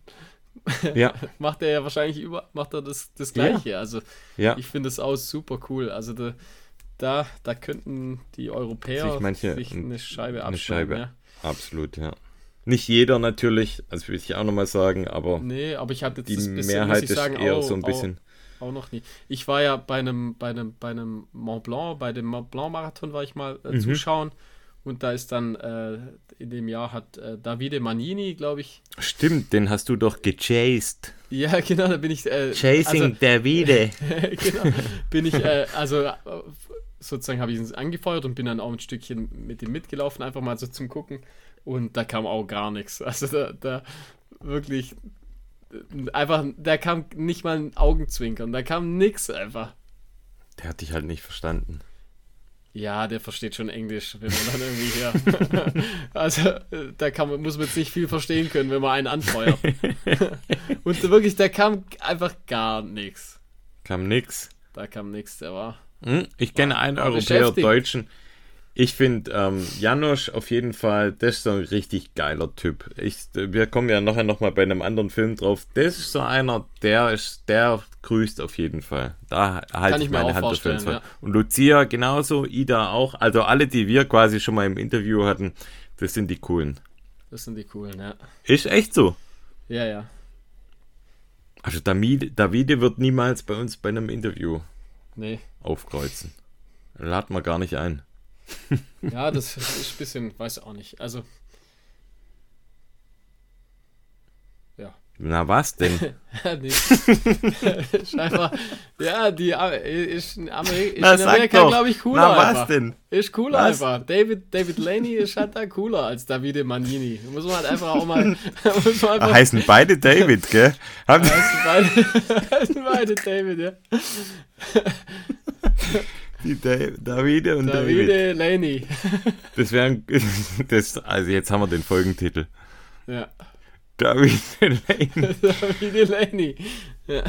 Ja, macht er ja wahrscheinlich über, macht er das, das Gleiche. Also ja. ich finde es auch super cool. Also da, da, da könnten die Europäer Sich manche- sich eine Scheibe eine abschneiden. Scheibe. Ja. Absolut, ja. Nicht jeder natürlich, das will ich auch nochmal sagen, aber Nee, aber ich hatte die bisschen, Mehrheit ich sagen, ist eher auch, so ein bisschen. Auch, auch noch nie. Ich war ja bei einem, bei einem, bei einem Mont Blanc, bei dem Mont Blanc Marathon war ich mal äh, Mhm. zuschauen. Und da ist dann äh, in dem Jahr hat äh, Davide Manini, glaube ich. Stimmt, den hast du doch gechased. Ja, genau, da bin ich. Äh, Chasing Davide. Also, genau, bin ich, äh, also äh, sozusagen habe ich ihn angefeuert und bin dann auch ein Stückchen mit ihm mitgelaufen, einfach mal so zum Gucken. Und da kam auch gar nichts. Also da, da wirklich einfach, da kam nicht mal ein Augenzwinkern, da kam nix einfach. Der hat dich halt nicht verstanden. Ja, der versteht schon Englisch, wenn man dann irgendwie hier. also, da kann man, muss man jetzt nicht viel verstehen können, wenn man einen anfeuert. Und wirklich, da kam einfach gar nichts. Kam nix. Da kam nichts, der war. Hm? Ich kenne einen Europäer. Deutschen. Ich finde ähm, Janosch auf jeden Fall, das ist so ein richtig geiler Typ. Ich, wir kommen ja nachher nochmal bei einem anderen Film drauf. Das ist so einer, der ist, der grüßt auf jeden Fall. Da halte ich meine Hand dafür ja. Und Lucia genauso, Ida auch. Also alle, die wir quasi schon mal im Interview hatten, das sind die coolen. Das sind die coolen, ja. Ist echt so. Ja, ja. Also Davide, Davide wird niemals bei uns bei einem Interview Nee. aufkreuzen. Laden wir gar nicht ein. Ja, das ist ein bisschen, weiß auch nicht. Also. Ja. Na was denn? einfach, ja, die ist in, Ameri ist Na, in sag Amerika, glaube ich, cooler. Na was einfach. denn? Ist cooler Was? einfach. David, David Laney ist halt da cooler als Davide Manini. Muss man halt einfach auch mal. muss man einfach, Heißen beide David, gell? Heißen beide, heißen beide David, ja. Die Da- Davide und David. Davide Laney. Das wären. Das, also jetzt haben wir den Folgentitel. Ja. David Delaney. David Delaney. Ja,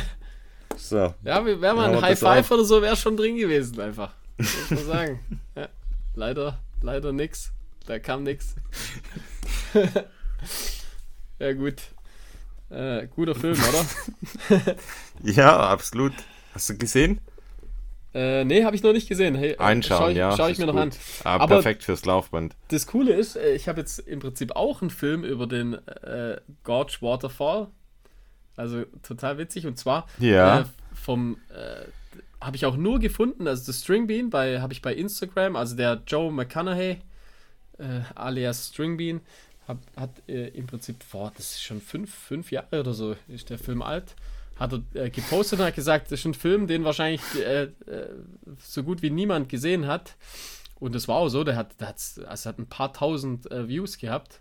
So. ja wäre mal ein High Five oder so, wäre schon drin gewesen, einfach. Muss man sagen. Ja, leider, leider nix. Da kam nix. ja, gut. Äh, guter Film, oder? Ja, absolut. Hast du gesehen? Äh, nee, habe ich noch nicht gesehen. Hey, äh, Einschauen, schau ich, ja. Schau ich mir noch gut. an. Ah, Aber- perfekt fürs Laufband. Das Coole ist, äh, ich habe jetzt im Prinzip auch einen Film über den äh, Gorge Waterfall. Also total witzig. Und zwar Ja. äh, vom äh, habe ich auch nur gefunden, also das Stringbean bei habe ich bei Instagram, also der Joe McConaughey alias Stringbean hab, hat im Prinzip vor, das ist schon fünf, fünf Jahre oder so, ist der Film alt, hat er äh, gepostet und hat gesagt, das ist ein Film, den wahrscheinlich äh, äh, so gut wie niemand gesehen hat. Und das war auch so, der hat, der also hat ein paar tausend äh, Views gehabt,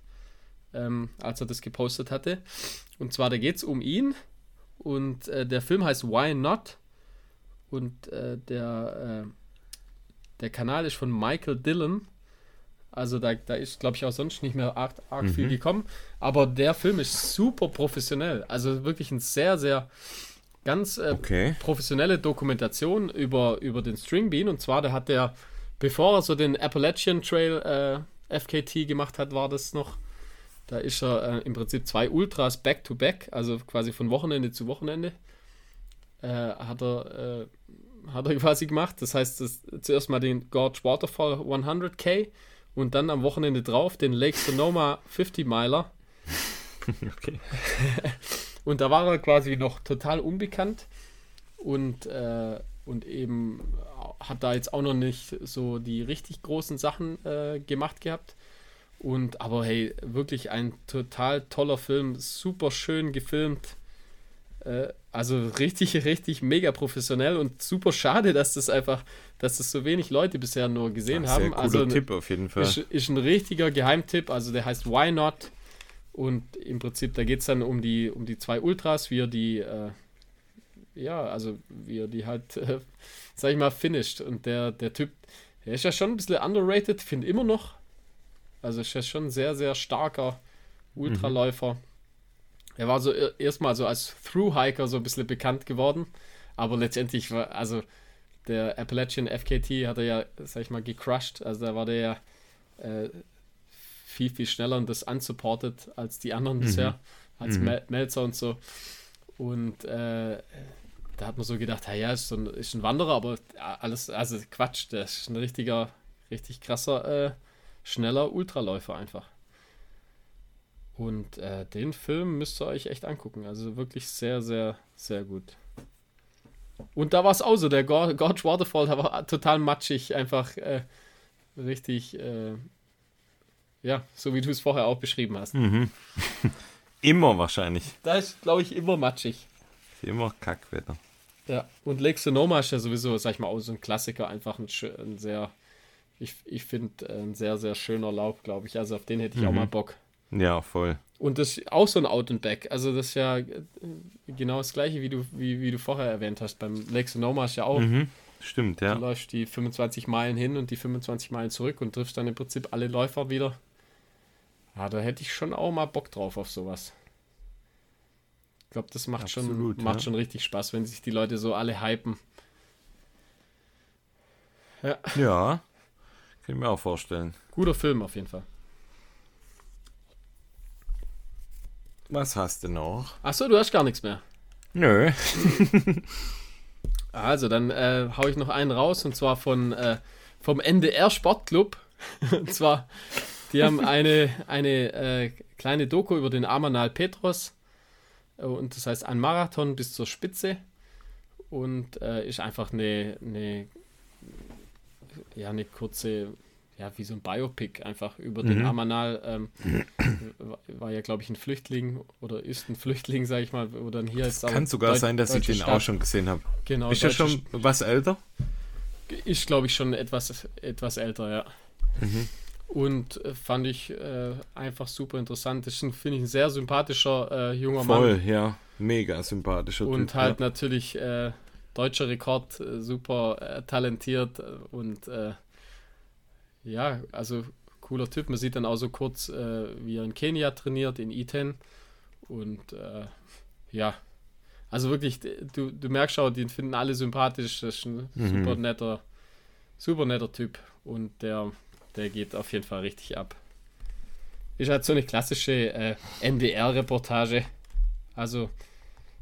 ähm, als er das gepostet hatte. Und zwar, da geht es um ihn und äh, der Film heißt Why Not? Und der, der Kanal ist von Michael Dillon. Also da, da ist, glaube ich, auch sonst nicht mehr arg, arg viel gekommen. Aber der Film ist super professionell. Also wirklich ein sehr, sehr ganz äh, Okay. professionelle Dokumentation über, über den Stringbean. Und zwar, der hat der, bevor er so den Appalachian Trail äh, FKT gemacht hat, war das noch. Da ist er äh, im Prinzip zwei Ultras back-to-back, also quasi von Wochenende zu Wochenende, äh, hat, er, äh, hat er quasi gemacht. Das heißt, das, zuerst mal den Gorge Waterfall 100k und dann am Wochenende drauf den Lake Sonoma 50 Miler. okay. Und da war er quasi noch total unbekannt und, äh, und eben hat da jetzt auch noch nicht so die richtig großen Sachen äh, gemacht gehabt. Und aber hey, wirklich ein total toller Film, super schön gefilmt. Äh, also richtig, richtig mega professionell und super schade, dass das einfach, dass das so wenig Leute bisher nur gesehen Ah, haben. Sehr cooler also Tipp auf jeden Fall. ist, ist ein richtiger Geheimtipp, also der heißt Why Not? Und im Prinzip, da geht es dann um die, um die zwei Ultras, wie er die, äh, ja, also wie er die halt, äh, sag ich mal, finisht. Und der, der Typ, der ist ja schon ein bisschen underrated, finde immer noch. Also ist ja schon ein sehr, sehr starker Ultraläufer. Er war so erstmal so als Through-Hiker so ein bisschen bekannt geworden, aber letztendlich war, also der Appalachian FKT hat er ja, sag ich mal, gecrushed. Also da war der ja äh, viel, viel schneller und das unsupported als die anderen bisher, als Mel Melzer und so. Und äh, da hat man so gedacht, ja, ist, so ein, ist ein Wanderer, aber alles, also Quatsch, der ist ein richtiger, richtig krasser, äh, schneller Ultraläufer einfach. Und äh, den Film müsst ihr euch echt angucken. Also wirklich sehr, sehr, sehr gut. Und da war es auch so, der Gor- Gorge Waterfall, da war total matschig, einfach äh, richtig, äh, ja, so wie du es vorher auch beschrieben hast. Mhm. Immer wahrscheinlich. Da ist, glaube ich, immer matschig. Immer Kackwetter. Ja, und Lake Sonoma ist ja sowieso, sag ich mal, auch so ein Klassiker, einfach ein, ein sehr, ich, ich finde, ein sehr, sehr schöner Lauf, glaube ich. Also auf den hätte ich auch mal Bock. Ja, voll. Und das ist auch so ein Out and Back. Also das ist ja äh, genau das gleiche, wie du, wie, wie du vorher erwähnt hast. Beim Lake Sonoma ist ja auch, Mhm. Stimmt, du ja. läufst die 25 Meilen hin und die 25 Meilen zurück und triffst dann im Prinzip alle Läufer wieder. Ja, da hätte ich schon auch mal Bock drauf auf sowas. Ich glaube, das macht, Absolut, schon, macht ja. schon richtig Spaß, wenn sich die Leute so alle hypen. Ja, Ja. Kann ich mir auch vorstellen. guter Film auf jeden Fall. Was hast du noch? Achso, du hast gar nichts mehr. Nö. Also, dann äh, hau ich noch einen raus und zwar von, äh, vom NDR Sportclub. und zwar, die haben eine, eine äh, kleine Doku über den Amanal Petros. Und das heißt ein Marathon bis zur Spitze. Und äh, ist einfach eine, eine, ja, eine kurze, ja, wie so ein Biopic einfach über den Mhm. Amanal. Ähm, war- ja, glaube ich, ein Flüchtling oder ist ein Flüchtling, sage ich mal, oder dann hier ist aber Kann sogar Deut- sein, dass ich den auch Staat. schon gesehen habe. Genau, Ist ja deutsche schon was älter? ist, glaube ich, schon etwas, etwas älter, ja. Mhm. Und äh, fand ich äh, einfach super interessant. Ist, finde ich, ein sehr sympathischer äh, junger Voll, Mann. ja. Mega sympathischer Und Typ. halt natürlich äh, deutscher Rekord, äh, super äh, talentiert und ja, also cooler Typ. Man sieht dann auch so kurz, äh, wie er in Kenia trainiert, in Iten. Und äh, ja, also wirklich, du, du merkst auch, die finden alle sympathisch. Das ist ein mhm. super netter, super netter Typ. Und der, der geht auf jeden Fall richtig ab. Ist halt so eine klassische äh, NDR-Reportage. Also,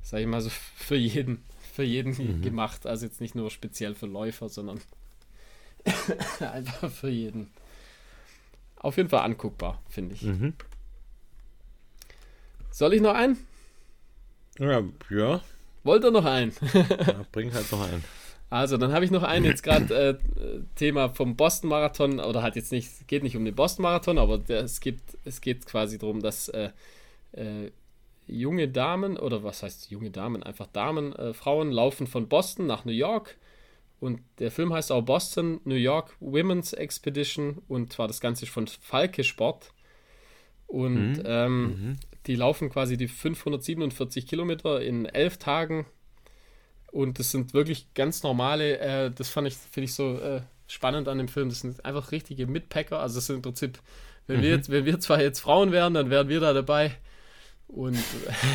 sag ich mal so, für jeden, für jeden mhm. gemacht. Also jetzt nicht nur speziell für Läufer, sondern einfach für jeden. Auf jeden Fall anguckbar, finde ich. Mhm. Soll ich noch einen? Ja, ja. Wollt ihr noch einen? ja, bring halt noch einen. Also, dann habe ich noch einen jetzt gerade äh, Thema vom Boston Marathon oder hat jetzt nicht, geht nicht um den Boston Marathon, aber der, es, gibt, es geht quasi darum, dass äh, äh, junge Damen oder was heißt junge Damen, einfach Damen, äh, Frauen laufen von Boston nach New York und der Film heißt auch Boston New York Women's Expedition und zwar das Ganze von Falke Sport und mhm. Ähm, mhm. Die laufen quasi die 547 Kilometer in elf Tagen. Und das sind wirklich ganz normale, äh, das fand ich, finde ich so äh, spannend an dem Film. Das sind einfach richtige Mitpacker. Also das sind im Prinzip, wenn, mhm. wir jetzt, wenn wir zwar jetzt Frauen wären, dann wären wir da dabei. Und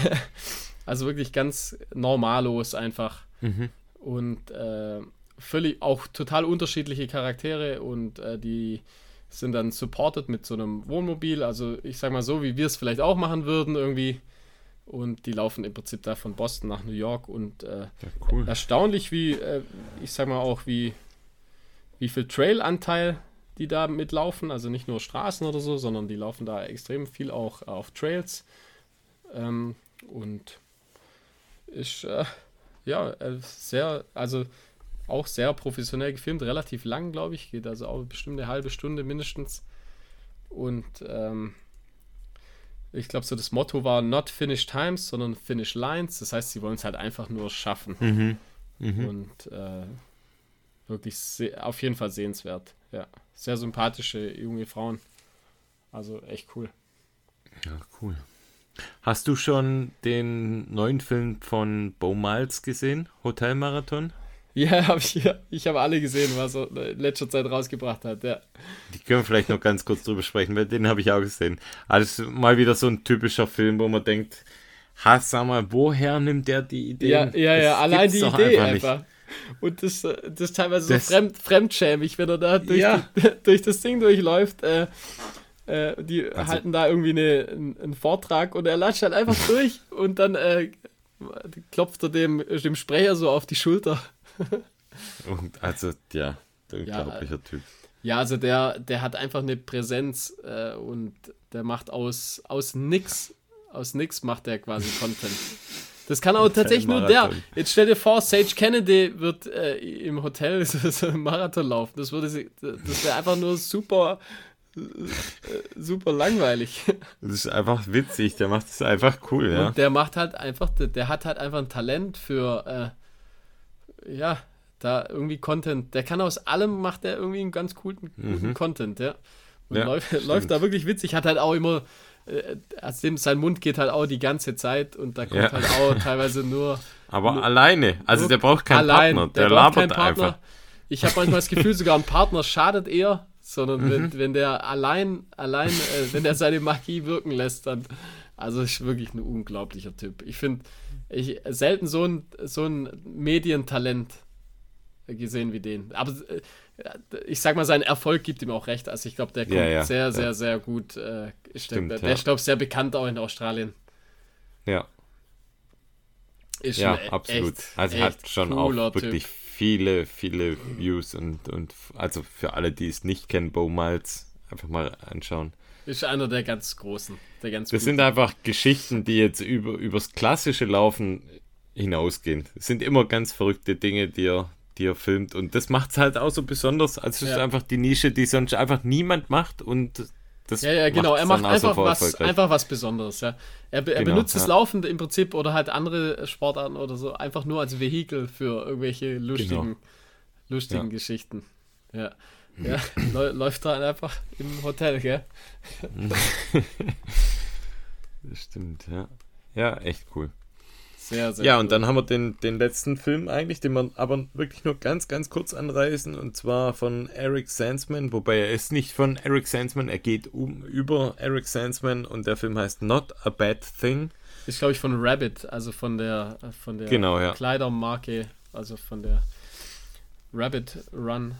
also wirklich ganz normallos einfach. Mhm. Und äh, völlig auch total unterschiedliche Charaktere und äh, die sind dann supported mit so einem Wohnmobil, also ich sag mal so, wie wir es vielleicht auch machen würden irgendwie. Und die laufen im Prinzip da von Boston nach New York und äh, ja, cool. erstaunlich, wie, äh, ich sag mal auch, wie, wie viel Trail-Anteil die da mitlaufen. Also nicht nur Straßen oder so, sondern die laufen da extrem viel auch auf Trails. Ähm, und ist äh, ja äh, sehr, also auch sehr professionell gefilmt, relativ lang, glaube ich. Geht also auch bestimmt eine halbe Stunde mindestens. Und ähm, ich glaube, so das Motto war not finish times, sondern finish lines. Das heißt, sie wollen es halt einfach nur schaffen. Mhm. Mhm. Und äh, wirklich auf jeden Fall sehenswert. Ja, sehr sympathische junge Frauen. Also echt cool. Ja, cool. Hast du schon den neuen Film von Bo Miles gesehen, Hotelmarathon? Ja, hab ich, ich habe alle gesehen, was er in letzter Zeit rausgebracht hat. Ja. Die können wir vielleicht noch ganz kurz drüber sprechen, weil den habe ich auch gesehen. Also mal wieder so ein typischer Film, wo man denkt, ha, sag mal, woher nimmt der die Idee? Ja, ja, ja, allein die Idee einfach. einfach. Und das, das ist teilweise das, so fremd, fremdschämig, wenn er da durch, ja. die, durch das Ding durchläuft. Äh, äh, die also, halten da irgendwie eine, einen Vortrag und er latscht halt einfach durch und dann äh, klopft er dem, dem Sprecher so auf die Schulter. Und also, ja, der unglaublicher ja, Typ. Ja, also der, der hat einfach eine Präsenz äh, und der macht aus, aus nix, aus nix macht der quasi Content. Das kann auch tatsächlich nur der. Jetzt stell dir vor, Sage Kennedy wird äh, im Hotel so einen Marathon laufen. Das würde das wäre einfach nur super äh, super langweilig. Das ist einfach witzig, der macht es einfach cool, ja. Und der macht halt einfach, der, der hat halt einfach ein Talent für äh, ja, da irgendwie Content, der kann aus allem, macht er irgendwie einen ganz coolen, guten mhm. Content, ja. Und ja, läuft, läuft, da wirklich witzig, hat halt auch immer, äh, also sein Mund geht halt auch die ganze Zeit und da kommt ja. halt auch teilweise nur. Aber nur, alleine, also der braucht keinen allein, Partner, der, der labert einfach. Ich habe manchmal das Gefühl, sogar ein Partner schadet eher, sondern mhm. wenn, wenn der allein, allein, äh, wenn der seine Magie wirken lässt, dann, also ist wirklich ein unglaublicher Typ. Ich finde, ich selten so ein, so ein Medientalent gesehen wie den. Aber äh, ich sag mal, sein Erfolg gibt ihm auch recht. Also ich glaube, der kommt ja, ja, sehr, sehr, sehr gut. Äh, Stimmt, der, der ist, glaube ich, sehr bekannt auch in Australien. Ja. Ist ja, absolut. Echt, also echt hat schon auch wirklich typ. viele, viele Views und, und also für alle, die es nicht kennen, Bo Miles einfach mal anschauen. Ist einer der ganz großen. Der ganz das sind einfach Geschichten, die jetzt über, übers klassische Laufen hinausgehen. Es sind immer ganz verrückte Dinge, die er, die er filmt. Und das macht es halt auch so besonders. Also es ja. ist einfach die Nische, die sonst einfach niemand macht. Und das ja, ja, genau. Er macht einfach was, einfach was Besonderes. Ja. Er, er genau, benutzt das Laufen im Prinzip oder halt andere Sportarten oder so einfach nur als Vehikel für irgendwelche lustigen, genau. lustigen ja. Geschichten. Ja. Ja, läuft da einfach im Hotel, gell? das stimmt, ja. Ja, echt cool. Sehr, sehr Ja, cool. und dann haben wir den, den letzten Film eigentlich, den wir aber wirklich nur ganz, ganz kurz anreißen, und zwar von Eric Sandsman, wobei er ist nicht von Eric Sandsman, er geht um über Eric Sandsman und der Film heißt Not a Bad Thing. Ist, glaube ich, von Rabbit, also von der, von der Genau, ja. Kleidermarke, also von der Rabbit Run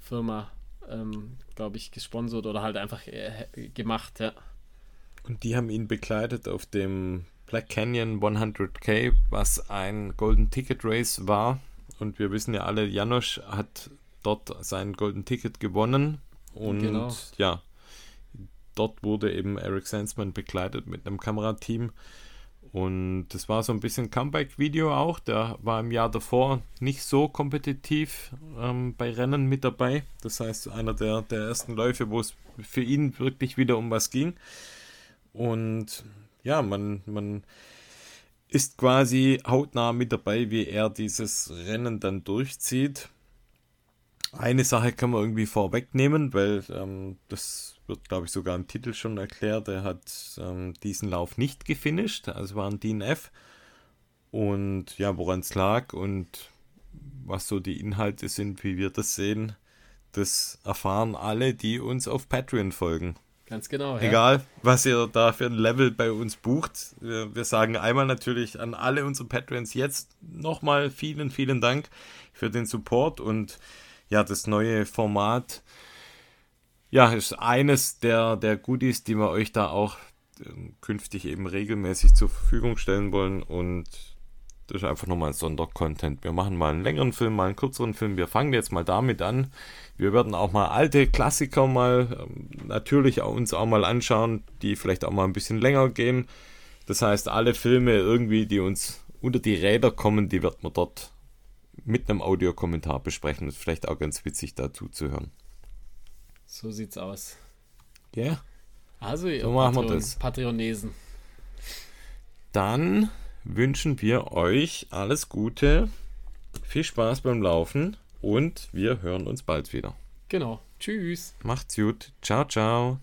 Firma, ähm, glaube ich, gesponsert oder halt einfach äh, gemacht, ja. Und die haben ihn begleitet auf dem Black Canyon 100k, was ein Golden Ticket Race war. Und wir wissen ja alle, Janosch hat dort sein Golden Ticket gewonnen. Und Genau. ja, dort wurde eben Eric Sandsman begleitet mit einem Kamerateam. Und das war so ein bisschen Comeback-Video auch. Der war im Jahr davor nicht so kompetitiv ähm, bei Rennen mit dabei. Das heißt, einer der, der ersten Läufe, wo es für ihn wirklich wieder um was ging. Und ja, man, man ist quasi hautnah mit dabei, wie er dieses Rennen dann durchzieht. Eine Sache kann man irgendwie vorwegnehmen, weil ähm, das wird, glaube ich, sogar im Titel schon erklärt. Er hat ähm, diesen Lauf nicht gefinisht, also war ein DNF. Und ja, woran es lag und was so die Inhalte sind, wie wir das sehen, das erfahren alle, die uns auf Patreon folgen. Ganz genau. Ja. Egal, was ihr da für ein Level bei uns bucht. Wir, wir sagen einmal natürlich an alle unsere Patreons jetzt nochmal vielen, vielen Dank für den Support und ja, das neue Format. Ja, ist eines der, der Goodies, die wir euch da auch ähm, künftig eben regelmäßig zur Verfügung stellen wollen und das ist einfach nochmal ein Sondercontent. Wir machen mal einen längeren Film, mal einen kürzeren Film. Wir fangen jetzt mal damit an. Wir werden auch mal alte Klassiker mal ähm, natürlich auch uns auch mal anschauen, die vielleicht auch mal ein bisschen länger gehen. Das heißt, alle Filme irgendwie, die uns unter die Räder kommen, die wird man dort mit einem Audiokommentar besprechen. Das ist vielleicht auch ganz witzig dazu zu hören. So sieht's aus. Ja. Yeah. Also, ihr So machen wir Patreon, das. Patreonesen. Dann wünschen wir euch alles Gute, viel Spaß beim Laufen und wir hören uns bald wieder. Genau. Tschüss. Macht's gut. Ciao, ciao.